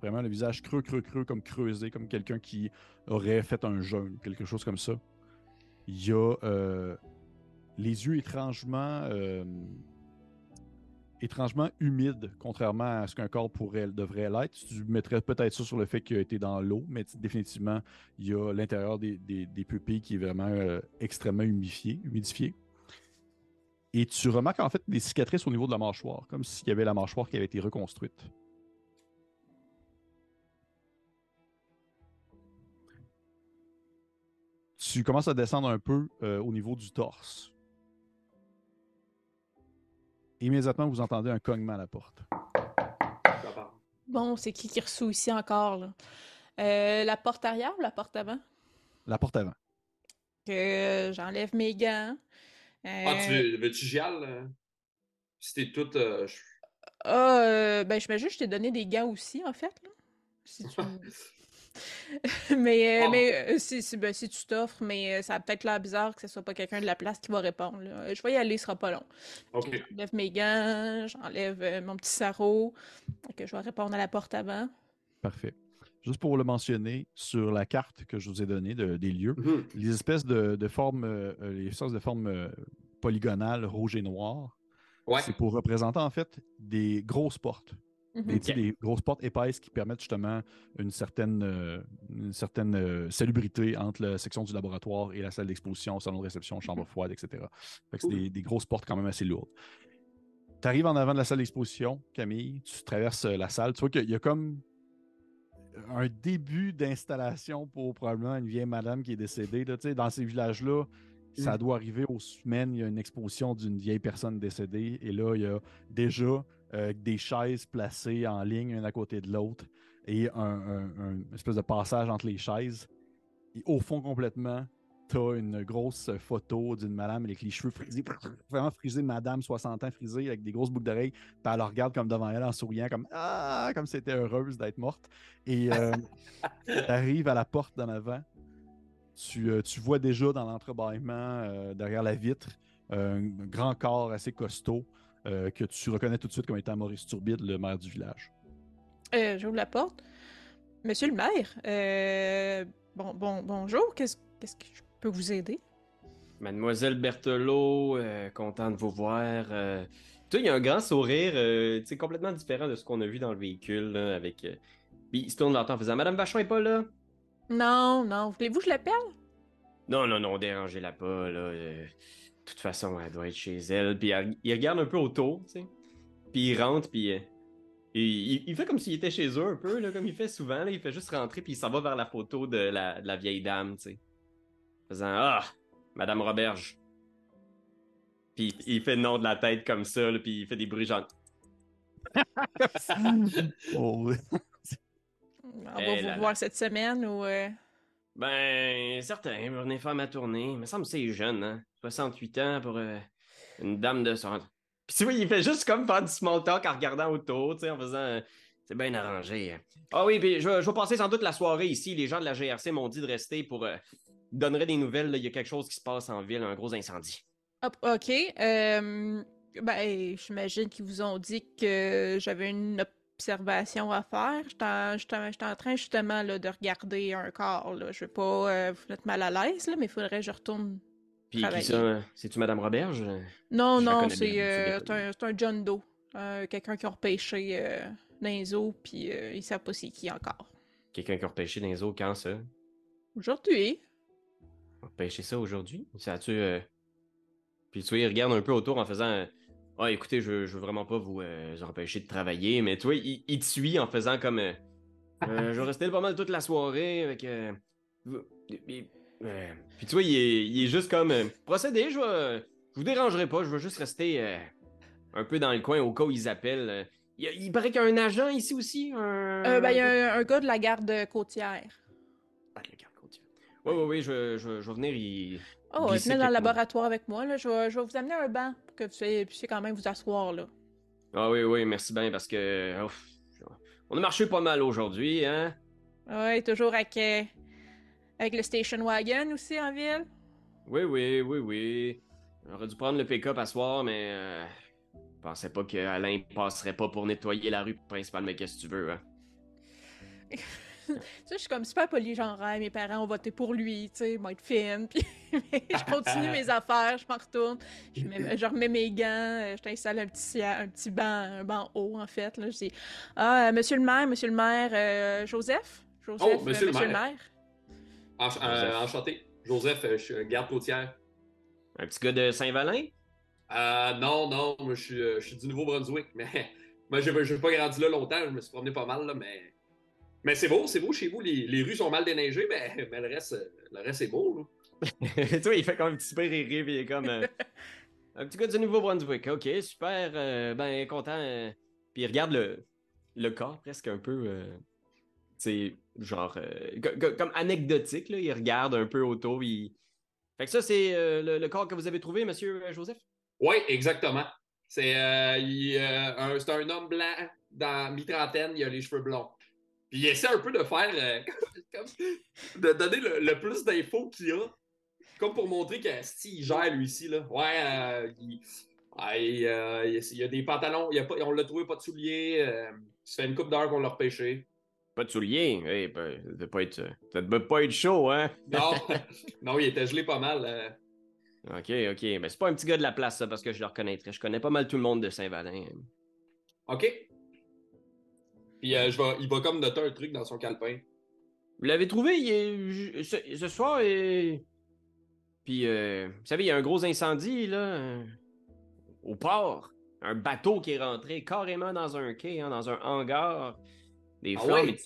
Vraiment, le visage creux, creux, creux, comme creusé, comme quelqu'un qui aurait fait un jeûne, quelque chose comme ça. Il y a les yeux étrangement, euh, étrangement humides, contrairement à ce qu'un corps pourrait, devrait l'être. Tu mettrais peut-être ça sur le fait qu'il a été dans l'eau, mais définitivement, il y a l'intérieur des, des- pupilles qui est vraiment euh, extrêmement humidifié. Et tu remarques en fait des cicatrices au niveau de la mâchoire, comme s'il y avait la mâchoire qui avait été reconstruite. Tu commences à descendre un peu euh, au niveau du torse. Immédiatement, vous entendez un cognement à la porte. Bon, c'est qui qui reçoit ici encore, là? Euh, la porte arrière ou la porte avant? La porte avant. Que j'enlève mes gants. Ah, tu Euh, veux, veux-tu gial? euh? T'es tout. euh, je- Ah, euh, ben, je me juste, je t'ai donné des gants aussi, en fait. Là. Si tu... mais euh, Oh. mais euh, si, si, ben, si tu t'offres, mais euh, ça a peut-être l'air bizarre que ce soit pas quelqu'un de la place qui va répondre. là. Je vais y aller, ce sera pas long. Ok. J'enlève mes gants, j'enlève euh, mon petit sarrau. que je vais répondre à la porte avant. Parfait. Juste pour le mentionner, sur la carte que je vous ai donnée de- des lieux, Mhm. les espèces de, de formes, euh, les espèces de formes euh, polygonales rouges et noires, Ouais. c'est pour représenter en fait des grosses portes. Mhm. Des, grosses portes épaisses qui permettent justement une certaine, euh, une certaine euh, salubrité entre la section du laboratoire et la salle d'exposition, salon de réception, chambre froide, etc. Fait que c'est des, des grosses portes quand même assez lourdes. Tu arrives en avant de la salle d'exposition, Camille, tu traverses euh, la salle, tu vois qu'il y a comme un début d'installation pour probablement une vieille madame qui est décédée. Là, Tu sais, dans ces villages-là, ça Mm. doit arriver aux semaines, il y a une exposition d'une vieille personne décédée. Et là, il y a déjà euh, des chaises placées en ligne, une à côté de l'autre, et un, un- un espèce de passage entre les chaises. Et au fond, complètement, t'as une grosse photo d'une madame avec les cheveux frisés, vraiment frisés, madame 60 ans frisée, avec des grosses boucles d'oreilles. Puis elle la regarde comme devant elle en souriant, comme Ah, comme c'était heureuse d'être morte. Et euh, t'arrives à la porte d'en avant. Tu, euh, tu vois déjà dans l'entrebâillement, euh, derrière la vitre, euh, un grand corps assez costaud euh, que tu reconnais tout de suite comme étant Maurice Turbide, le maire du village. Euh, J'ouvre la porte. Monsieur le maire, euh, bon, bon, bonjour, qu'est-ce qu'est-ce que je peux vous aider? Mademoiselle Berthelot, euh, content de vous voir. euh. Tu sais, il y a un grand sourire, euh, tu sais, complètement différent de ce qu'on a vu dans le véhicule, là, avec... euh, Puis il se tourne vers toi en faisant « Madame Vachon est pas là? Non, non, voulez-vous que je l'appelle? » Non, non, non, dérangez-la pas, là. Euh, De toute façon, elle doit être chez elle. Puis elle- il regarde un peu autour, tu sais. Puis il rentre, puis... euh, il, fait comme s'il était chez eux un peu, là, comme il fait souvent. Là, il fait juste rentrer, puis il s'en va vers la photo de la, de la vieille dame, tu sais. Faisant Ah, Madame Roberge. Puis il fait le nom de la tête comme ça, là, puis il fait des bruits genre. Oh, On va Eh vous là là. voir cette semaine ou... Ben, certain, venez faire ma tournée. Il me semble que c'est jeune, hein. 68 ans pour euh, une dame de son. Puis tu vois, il fait juste comme faire du small talk en regardant autour, tu sais, en faisant. euh, c'est bien arrangé. Ah oui, puis je, vais- je passer sans doute la soirée ici. Les gens de la GRC m'ont dit de rester pour. Euh, donnerai des nouvelles. Il y a quelque chose qui se passe en ville, un gros incendie. hop, ok. euh, ben, j'imagine qu'ils vous ont dit que j'avais une observation à faire. J'étais en, j'étais en- train justement là, de regarder un corps. Là. Je veux pas euh, vous mettre mal à l'aise, mais il faudrait que je retourne. Puis qui ça euh, C'est-tu Madame Roberge? Non, Je la non, connais c'est euh, un, un John Doe. Euh, Quelqu'un qui a repêché euh, dans les eaux, puis euh, ils savent pas c'est qui encore. Quelqu'un qui a repêché dans les eaux quand ça? Aujourd'hui. Repêché ça aujourd'hui? Ça a-tu. euh, Puis tu vois, il regarde un peu autour en faisant. Euh, Ah, écoutez, je, je veux vraiment pas vous, euh, vous empêcher de travailler, mais tu vois, il, il te suit en faisant comme. euh, Euh, je vais rester là pas mal toute la soirée avec. Puis tu vois, il est, il est juste comme. euh, Procédez, je vais. Je vous dérangerai pas, je veux juste rester un peu dans le coin au cas où ils appellent. Il, paraît qu'il y a un agent ici aussi. Un... Euh, ben, il y a un, un gars de la garde côtière. Ah, le garde côtier. Oui, oui, oui, je, je, je vais venir. Il... Oh, venez dans le laboratoire avec moi. Là. Je, vais, je vais vous amener un banc pour que vous puissiez quand même vous asseoir. là. Ah oui, oui, merci bien parce que. ouf, on a marché pas mal aujourd'hui, hein? Ouais, toujours avec, euh, avec le station wagon aussi en ville. Oui, oui, oui, oui. J'aurais dû prendre le pick-up à soir, mais. Euh, je pensais pas que Alain passerait pas pour nettoyer la rue principale, mais qu'est-ce que tu veux, hein? Tu sais, je suis comme super poli, genre, mes parents ont voté pour lui, tu sais, ils vont être fine. Puis je continue mes affaires, je m'en retourne, je, mets- je remets mes gants, euh, je t'installe un petit, un petit banc, un banc haut, en fait. Là, je dis, ah, euh, monsieur le maire, monsieur le maire, euh, Joseph? Joseph, Oh, monsieur euh, le maire. Ench- euh, Joseph. enchanté. Joseph, je suis garde côtière. Un petit gars de Saint-Valin? Euh, non, non, moi, je suis, je suis du Nouveau-Brunswick, mais moi, j'ai j'ai pas grandi là longtemps, je me suis promené pas mal, là, mais. Mais c'est beau, c'est beau chez vous, les, les rues sont mal déneigées, mais, mais le, reste, le reste est beau. Tu vois, il fait comme un petit super rire, il est comme. euh, un petit gars du Nouveau-Brunswick. Ok, super. euh, ben, content. euh. Puis il regarde le, le corps presque un peu. tu sais, genre. co- co- comme anecdotique, là. Il regarde un peu autour. Il... Fait que ça, c'est le, le corps que vous avez trouvé, monsieur Joseph? Oui, exactement. C'est un, c'est un homme blanc dans mi-trentaine, il a les cheveux blonds. Puis il essaie un peu de faire. euh, comme- de donner le, le plus d'infos qu'il a. Comme pour montrer que si, il gère lui ici. Là. Ouais, euh, il, ah, il, euh, il- y a des pantalons, il y a pas, on l'a trouvé pas de souliers. ça fait une coupe d'heure qu'on l'a repêché. Pas de souliers? Hey, ben, ça devait pas être, ça devait pas être chaud, hein? Non, non, il était gelé pas mal. Ok, ok. Mais c'est pas un petit gars de la place, ça, parce que je le reconnaîtrais. Je connais pas mal tout le monde de Saint-Valin. OK. Puis euh, je vais, il va comme noter un truc dans son calepin. Vous l'avez trouvé? Il est- ce, ce soir et. Puis, euh, vous savez, il y a un gros incendie, là, euh, au port. Un bateau qui est rentré carrément dans un quai, hein, dans un hangar. Des Ah flammes. ouais?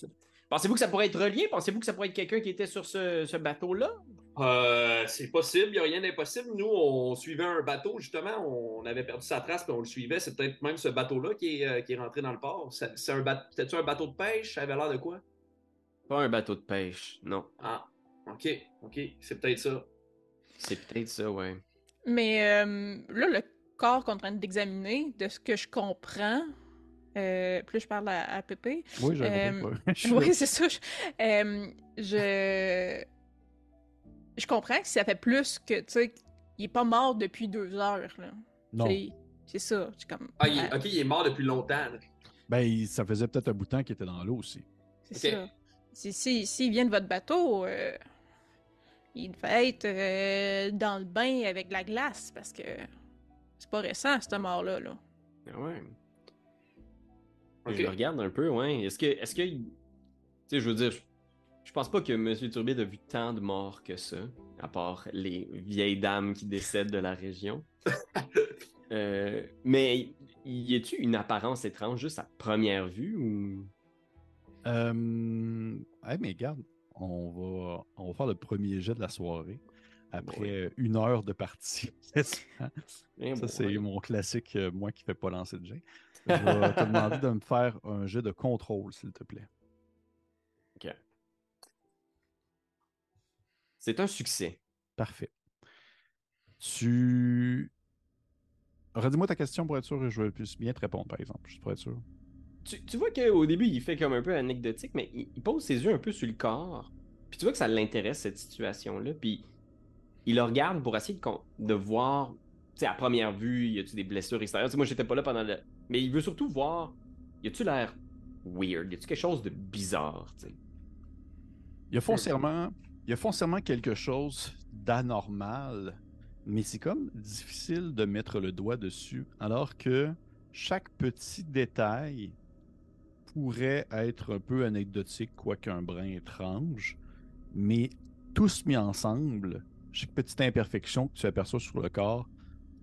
Pensez-vous que ça pourrait être relié? Pensez-vous que ça pourrait être quelqu'un qui était sur ce, ce bateau-là? Euh, c'est possible, il n'y a rien d'impossible. Nous, on suivait un bateau, justement, on avait perdu sa trace, puis on le suivait. C'est peut-être même ce bateau-là qui est, euh, qui est rentré dans le port. C'est c'est un bateau, peut-être un bateau de pêche? Ça avait l'air de quoi? Pas un bateau de pêche, non. Ah, ok, ok, c'est peut-être ça. C'est peut-être ça, ouais. Mais euh, là, le corps qu'on est en train d'examiner, de ce que je comprends, euh, plus je parle à, à Pépé. Oui, j'avais Euh, Oui, c'est ça. Je, euh, je... je comprends que ça fait plus que, tu sais, il est pas mort depuis deux heures, là. Non. C'est- C'est ça. C'est comme. Ah, il est- ok, il est mort depuis longtemps. là. Ben, il- ça faisait peut-être un bout de temps qu'il était dans l'eau aussi. C'est ça. Si, si, s'il vient de votre bateau, euh, il devait être euh, dans le bain avec de la glace parce que c'est pas récent, cette mort-là. Là. Ah ouais. Je le regarde un peu, ouais. Est-ce que. Est-ce que. Tu sais, je veux dire, je, pense pas que M. Turbide a vu tant de morts que ça, à part les vieilles dames qui décèdent de la région. Euh, mais y a-tu une apparence étrange juste à première vue ou? Euh... hey, mais regarde, on va, on va faire le premier jet de la soirée. Après Ouais. une heure de partie. ça, Eh, bon, c'est ouais. mon classique, euh, moi qui ne fais pas lancer de jet. Je vais te demander de me faire un jet de contrôle, s'il te plaît. C'est un succès. Parfait. Tu. Redis-moi ta question pour être sûr que je plus bien te répondre, par exemple, juste pour être sûr. Tu, tu vois qu'au début, il fait comme un peu anecdotique, mais il, il pose ses yeux un peu sur le corps. Puis tu vois que ça l'intéresse, cette situation-là. Puis il le regarde pour essayer de, voir, tu sais, à première vue, y a-tu des blessures extérieures? Moi, j'étais pas là pendant le. Mais il veut surtout voir, y a-tu l'air weird? Y a-tu quelque chose de bizarre, tu sais? Il y a foncièrement, il y a foncièrement quelque chose d'anormal, mais c'est comme difficile de mettre le doigt dessus, alors que chaque petit détail pourrait être un peu anecdotique, quoique un brin étrange, mais tous mis ensemble, chaque petite imperfection que tu aperçois sur le corps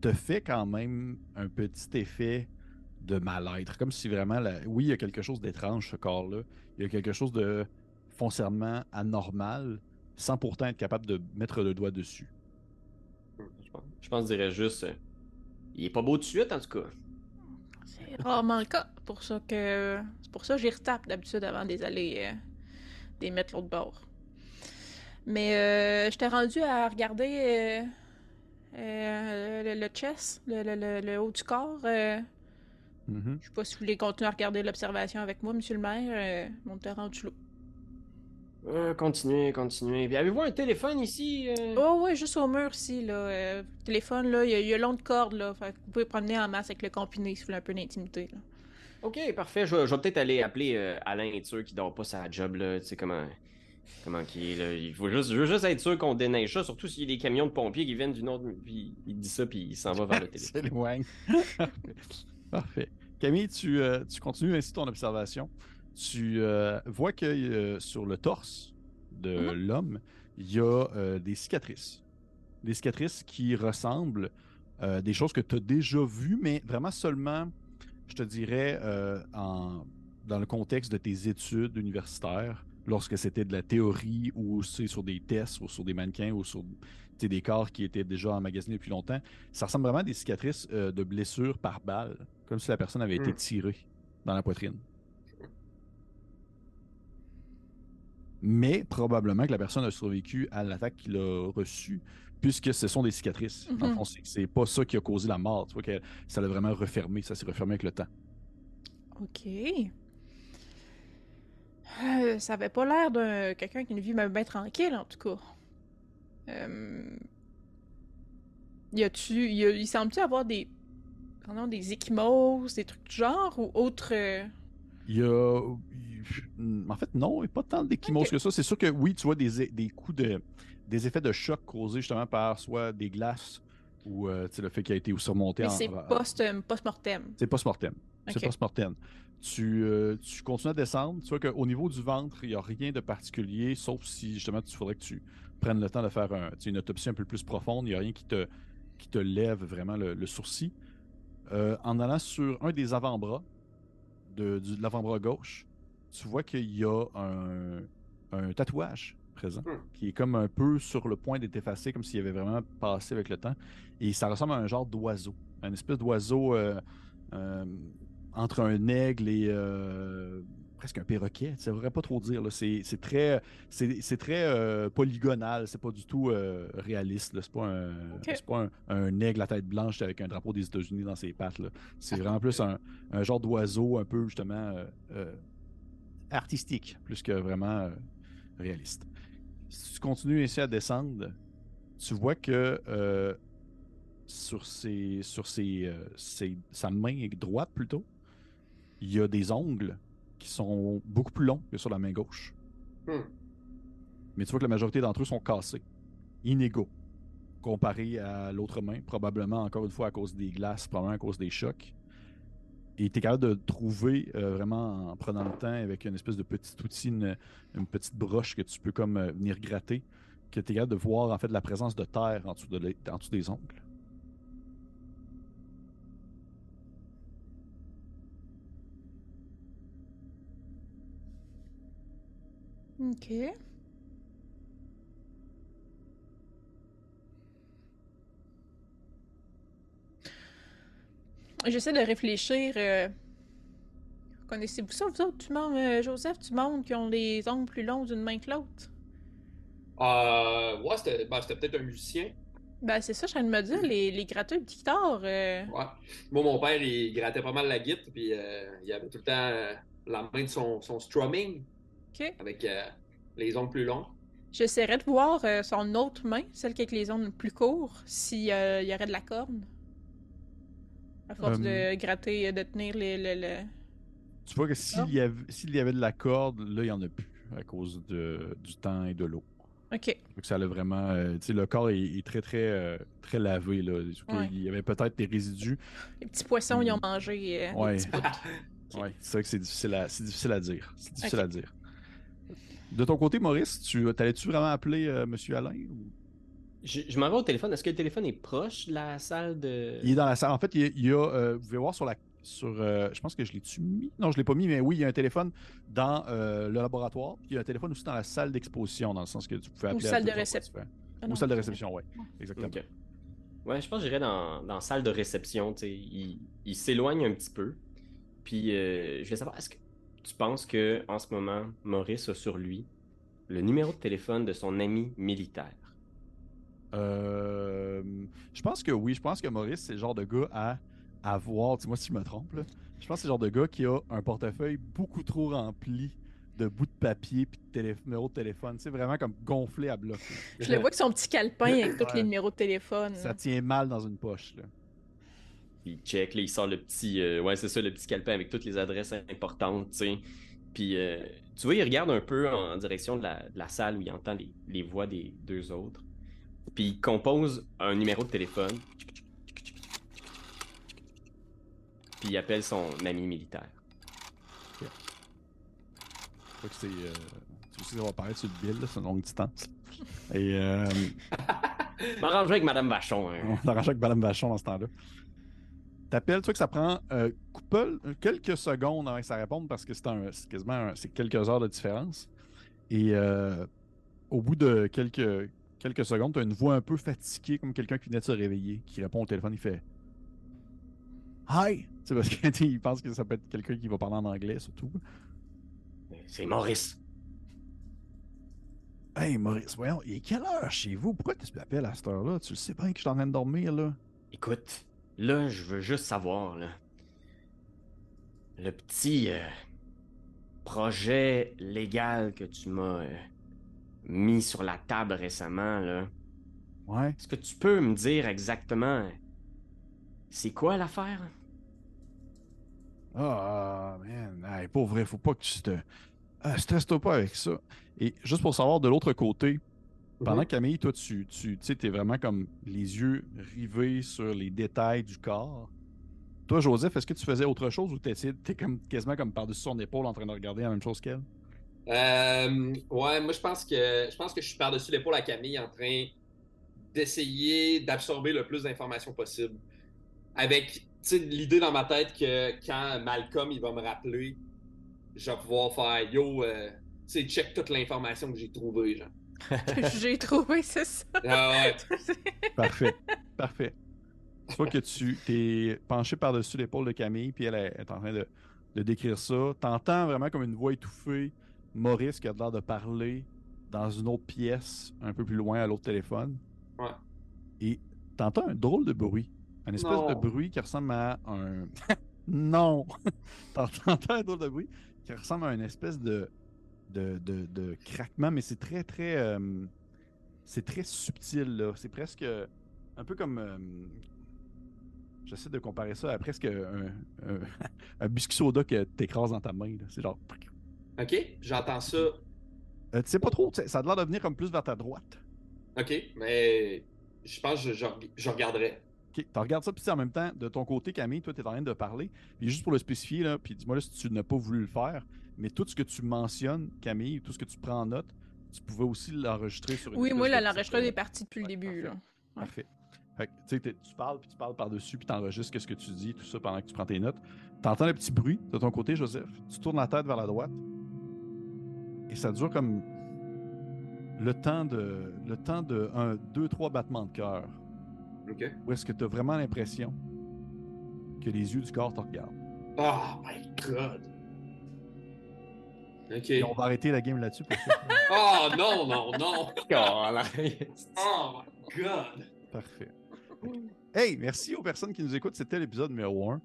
te fait quand même un petit effet de mal-être, comme si vraiment, oui, il y a quelque chose d'étrange ce corps-là, il y a quelque chose de foncièrement anormal sans pourtant être capable de mettre le doigt dessus. Je pense, je pense que je dirais juste. euh, il est pas beau de suite, en tout cas. C'est rarement le cas. Pour ça que c'est pour ça que j'y retape d'habitude avant des aller euh, des mettre l'autre bord. Mais euh, j'étais rendu à regarder euh, euh, le, le chest, le, le- le- le haut du corps. euh, Mhm. je sais pas si vous voulez continuer à regarder l'observation avec moi, monsieur le maire. Euh, on était rendu là. Euh, continuez, continuez. Puis avez-vous un téléphone ici? euh? Oh ouais, juste au mur ici, là. euh, téléphone, là, il y, a- il y a long de corde, là. Fait que vous pouvez promener en masse avec le combiné si vous voulez un peu d'intimité, là. Ok, parfait. Je vais, je vais peut-être aller appeler euh, Alain être sûr qu'il dort pas sa job là. Tu sais comment comment qu'il est là. Il faut juste, je veux juste être sûr qu'on déneige ça, surtout s'il y a des camions de pompiers qui viennent d'une autre. Puis il dit ça puis il s'en va vers le téléphone. S'éloigne. Parfait. Camille, tu, euh, tu continues ainsi ton observation. Tu euh, vois que euh, sur le torse de Mhm. l'homme, il y a euh, des cicatrices. Des cicatrices qui ressemblent euh, des choses que tu as déjà vues, mais vraiment seulement, je te dirais, en, dans le contexte de tes études universitaires, lorsque c'était de la théorie ou sur des tests ou sur des mannequins ou sur des corps qui étaient déjà emmagasinés depuis longtemps. Ça ressemble vraiment à des cicatrices euh, de blessures par balle, comme si la personne avait été Hmm. tirée dans la poitrine. Mais probablement que la personne a survécu à l'attaque qu'il a reçue, puisque ce sont des cicatrices. Mhm. fond, c'est- pas ça qui a causé la mort. Tu vois que ça l'a vraiment refermé. Ça s'est refermé avec le temps. Ok. Euh, ça avait pas l'air d'un quelqu'un qui a une vie bien tranquille, en tout cas. Euh... Y a-tu. Y a- il semble-tu avoir des. pardon, des échymoses, des trucs du genre ou autre. euh, Il y a. En fait, non, il n'y a pas tant d'échymoses Ok. que ça. C'est sûr que oui, tu vois des, coups de. des effets de choc causés justement par soit des glaces ou euh, le fait qu'il a été surmonté Mais en. c'est post, euh, post-mortem. C'est post-mortem. C'est post-mortem. Tu, euh, tu continues à descendre. Tu vois qu'au niveau du ventre, il n'y a rien de particulier, sauf si justement tu faudrait que tu prennes le temps de faire un- une autopsie un peu plus profonde. Il n'y a rien qui te, qui te lève vraiment le, le sourcil. Euh, en allant sur un des avant-bras, de l'avant-bras gauche, tu vois qu'il y a un, un tatouage présent Hmm. qui est comme un peu sur le point d'être effacé, comme s'il avait vraiment passé avec le temps. Et ça ressemble à un genre d'oiseau, un espèce d'oiseau euh, euh, entre un aigle et euh, presque un perroquet. Ça ne devrait pas trop dire. C'est très, c'est très euh, polygonal. C'est pas du tout euh, réaliste. C'est pas, un, pas un, un aigle à tête blanche avec un drapeau des États-Unis dans ses pattes. C'est vraiment plus un, un genre d'oiseau un peu justement euh, euh, artistique, plus que vraiment euh, réaliste. Si tu continues ainsi à descendre, tu vois que euh, sur, ses, sur ses, euh, ses- sa main droite plutôt, il y a des ongles qui sont beaucoup plus longs que sur la main gauche. Hmm. Mais tu vois que la majorité d'entre eux sont cassés, inégaux, comparé à l'autre main, probablement encore une fois à cause des glaces, probablement à cause des chocs. Et tu es capable de trouver euh, vraiment en prenant le temps avec une espèce de petit outil, une, petite broche que tu peux comme euh, venir gratter, que tu es capable de voir en fait la présence de terre en dessous, de les- en dessous des ongles. Ok. J'essaie de réfléchir. euh, Connaissez-vous ça, vous autres, tu montres, euh, Joseph, tu montres qui ont les ongles plus longs d'une main que l'autre? Euh, ouais, c'était ben, peut-être un musicien. Ben, c'est ça, je suis en train de me dire, les, les gratteux de guitare. euh, Ouais. Moi, mon père, il grattait pas mal la guitare, puis euh, il avait tout le temps la main de son, son strumming Ok. avec les ongles plus longs. J'essaierais de voir son autre main, celle qui a les ongles plus courts, s'il y aurait de la corne. À force Euh, de gratter, de tenir les, le- le- Tu vois que s'il Ah. y, avait, s'il y avait de la corde, là, il n'y en a plus à cause de, du temps et de l'eau. Ok. Donc, ça allait vraiment. euh, tu sais, le corps est, est très, très, euh, très lavé. Là. Ouais. Il y avait peut-être des résidus. Les petits poissons, ils ont mangé. euh, Ouais. Ouais, c'est vrai que c'est difficile à, c'est difficile à dire. C'est difficile à dire. De ton côté, Maurice, tu t'allais-tu vraiment appeler euh, Monsieur Alain ou- Je, je m'en vais au téléphone. Est-ce que le téléphone est proche de la salle de. Il est dans la salle. En fait, il y a, il y a, euh, vous pouvez voir sur la. Sur, euh, je pense que je l'ai-tu mis? Non, je l'ai pas mis, mais oui, il y a un téléphone dans euh, le laboratoire. Puis il y a un téléphone aussi dans la salle d'exposition, dans le sens que tu pouvais appeler. à salle de réception. Ah Ou salle de réception, oui. Exactement. Ok. Ouais, je pense que j'irais dans, dans la salle de réception. Il, il s'éloigne un petit peu. Puis euh, je vais savoir, est-ce que tu penses que en ce moment, Maurice a sur lui le numéro de téléphone de son ami militaire? Euh, je pense que oui. Je pense que Maurice, c'est le genre de gars à avoir. Dis-moi si je me trompe. Là. Je pense que c'est le genre de gars qui a un portefeuille beaucoup trop rempli de bouts de papier puis de télé- numéros de téléphone. C'est vraiment comme gonflé à bloc. là. Je le vois avec son petit calepin avec tous Ouais. les numéros de téléphone. Ça tient mal dans une poche. Là. Il check, là, il sort le petit. euh, ouais, c'est ça, le petit calepin avec toutes les adresses importantes, tu sais. Puis, euh, tu vois, il regarde un peu en direction de la, de la salle où il entend les, les voix des deux autres. Puis, il compose un numéro de téléphone. Puis, il appelle son ami militaire. Je crois que c'est. euh, tu sais, ça va paraître sur le bill, là, c'est une longue distance. Et euh, M'arranger avec Madame Vachon. hein. on s'arrange avec Madame Vachon dans ce temps-là. T'appelles, tu vois que ça prend euh, couple- quelques secondes avant que ça réponde parce que c'est un- c'est quasiment un- c'est quelques heures de différence. Et euh, au bout de quelques, quelques secondes, tu as une voix un peu fatiguée, comme quelqu'un qui venait de se réveiller, qui répond au téléphone. Il fait Hi! C'est parce qu'il pense que ça peut être quelqu'un qui va parler en anglais, surtout. C'est Maurice. Hey Maurice, voyons, il est quelle heure chez vous? Pourquoi tu m'appelles à cette heure-là? Tu le sais bien que je suis en train de dormir, là. Écoute, là, je veux juste savoir, là. Le petit euh, projet légal que tu m'as euh, mis sur la table récemment, là. Ouais. Est-ce que tu peux me dire exactement c'est quoi l'affaire? Ah, man. Hey, pour vrai, faut pas que tu te. Ah, stresse-toi pas avec ça. Et juste pour savoir, de l'autre côté, pendant que Camille, toi, tu, tu sais, t'es vraiment comme les yeux rivés sur les détails du corps. Toi, Joseph, est-ce que tu faisais autre chose ou t'es t'es comme quasiment comme par-dessus son épaule en train de regarder la même chose qu'elle? Euh, ouais, moi je pense que je pense que je suis par-dessus l'épaule à Camille en train d'essayer d'absorber le plus d'informations possible. Avec tu sais, l'idée dans ma tête que quand Malcolm il va me rappeler, je vais pouvoir faire yo, euh, tu sais, check toute l'information que j'ai trouvée, genre. que j'ai trouvé, c'est ça. Ah ouais. Parfait. Parfait. Tu vois que tu t'es penché par-dessus l'épaule de Camille, puis elle est en train de, de décrire ça. T'entends vraiment comme une voix étouffée Maurice qui a l'air de parler dans une autre pièce, un peu plus loin à l'autre téléphone. Ouais. Et t'entends un drôle de bruit. Un espèce Non. de bruit qui ressemble à un. non! T'entends un drôle de bruit qui ressemble à une espèce de. de, de, de craquement, mais c'est très, très. euh, c'est très subtil, là. C'est presque. Un peu comme. euh, J'essaie de comparer ça à presque un, un, un biscuit soda que t'écrases dans ta main. là. C'est genre. Ok, j'entends ça. Euh, tu sais pas trop, ça a l'air de venir comme plus vers ta droite. Ok, mais je pense que je, je, je regarderai. Ok, tu regardes ça, puis en même temps, de ton côté, Camille, toi, tu es en train de parler. Puis juste pour le spécifier, là, puis dis-moi là si tu n'as pas voulu le faire, mais tout ce que tu mentionnes, Camille, tout ce que tu prends en note, tu pouvais aussi l'enregistrer sur une Oui, moi, euh, est parti depuis le début. parfait. Là. Parfait. Fait que, tu parles, puis tu parles par-dessus, puis tu enregistres ce que tu dis, tout ça pendant que tu prends tes notes. Tu entends le petit bruit de ton côté, Joseph? Tu tournes la tête vers la droite. Et ça dure comme le temps de le temps de un, deux, trois battements de cœur. Ok. Où est-ce que tu as vraiment l'impression que les yeux du corps te regardent? Oh my god. Ok. Et on va arrêter la game là-dessus. pour ça. Oh non, non, non. Oh, Oh my god. Parfait. Hey, merci aux personnes qui nous écoutent. C'était l'épisode numéro 1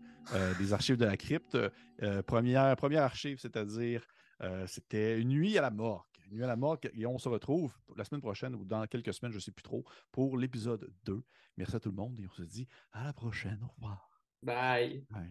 des archives de la crypte. Euh, première, première archive, c'est-à-dire, euh, c'était Une nuit à la morgue. Une nuit à la morgue. Et on se retrouve la semaine prochaine ou dans quelques semaines, je ne sais plus trop, pour l'épisode 2. Merci à tout le monde et on se dit à la prochaine. Au revoir. Bye. Bye.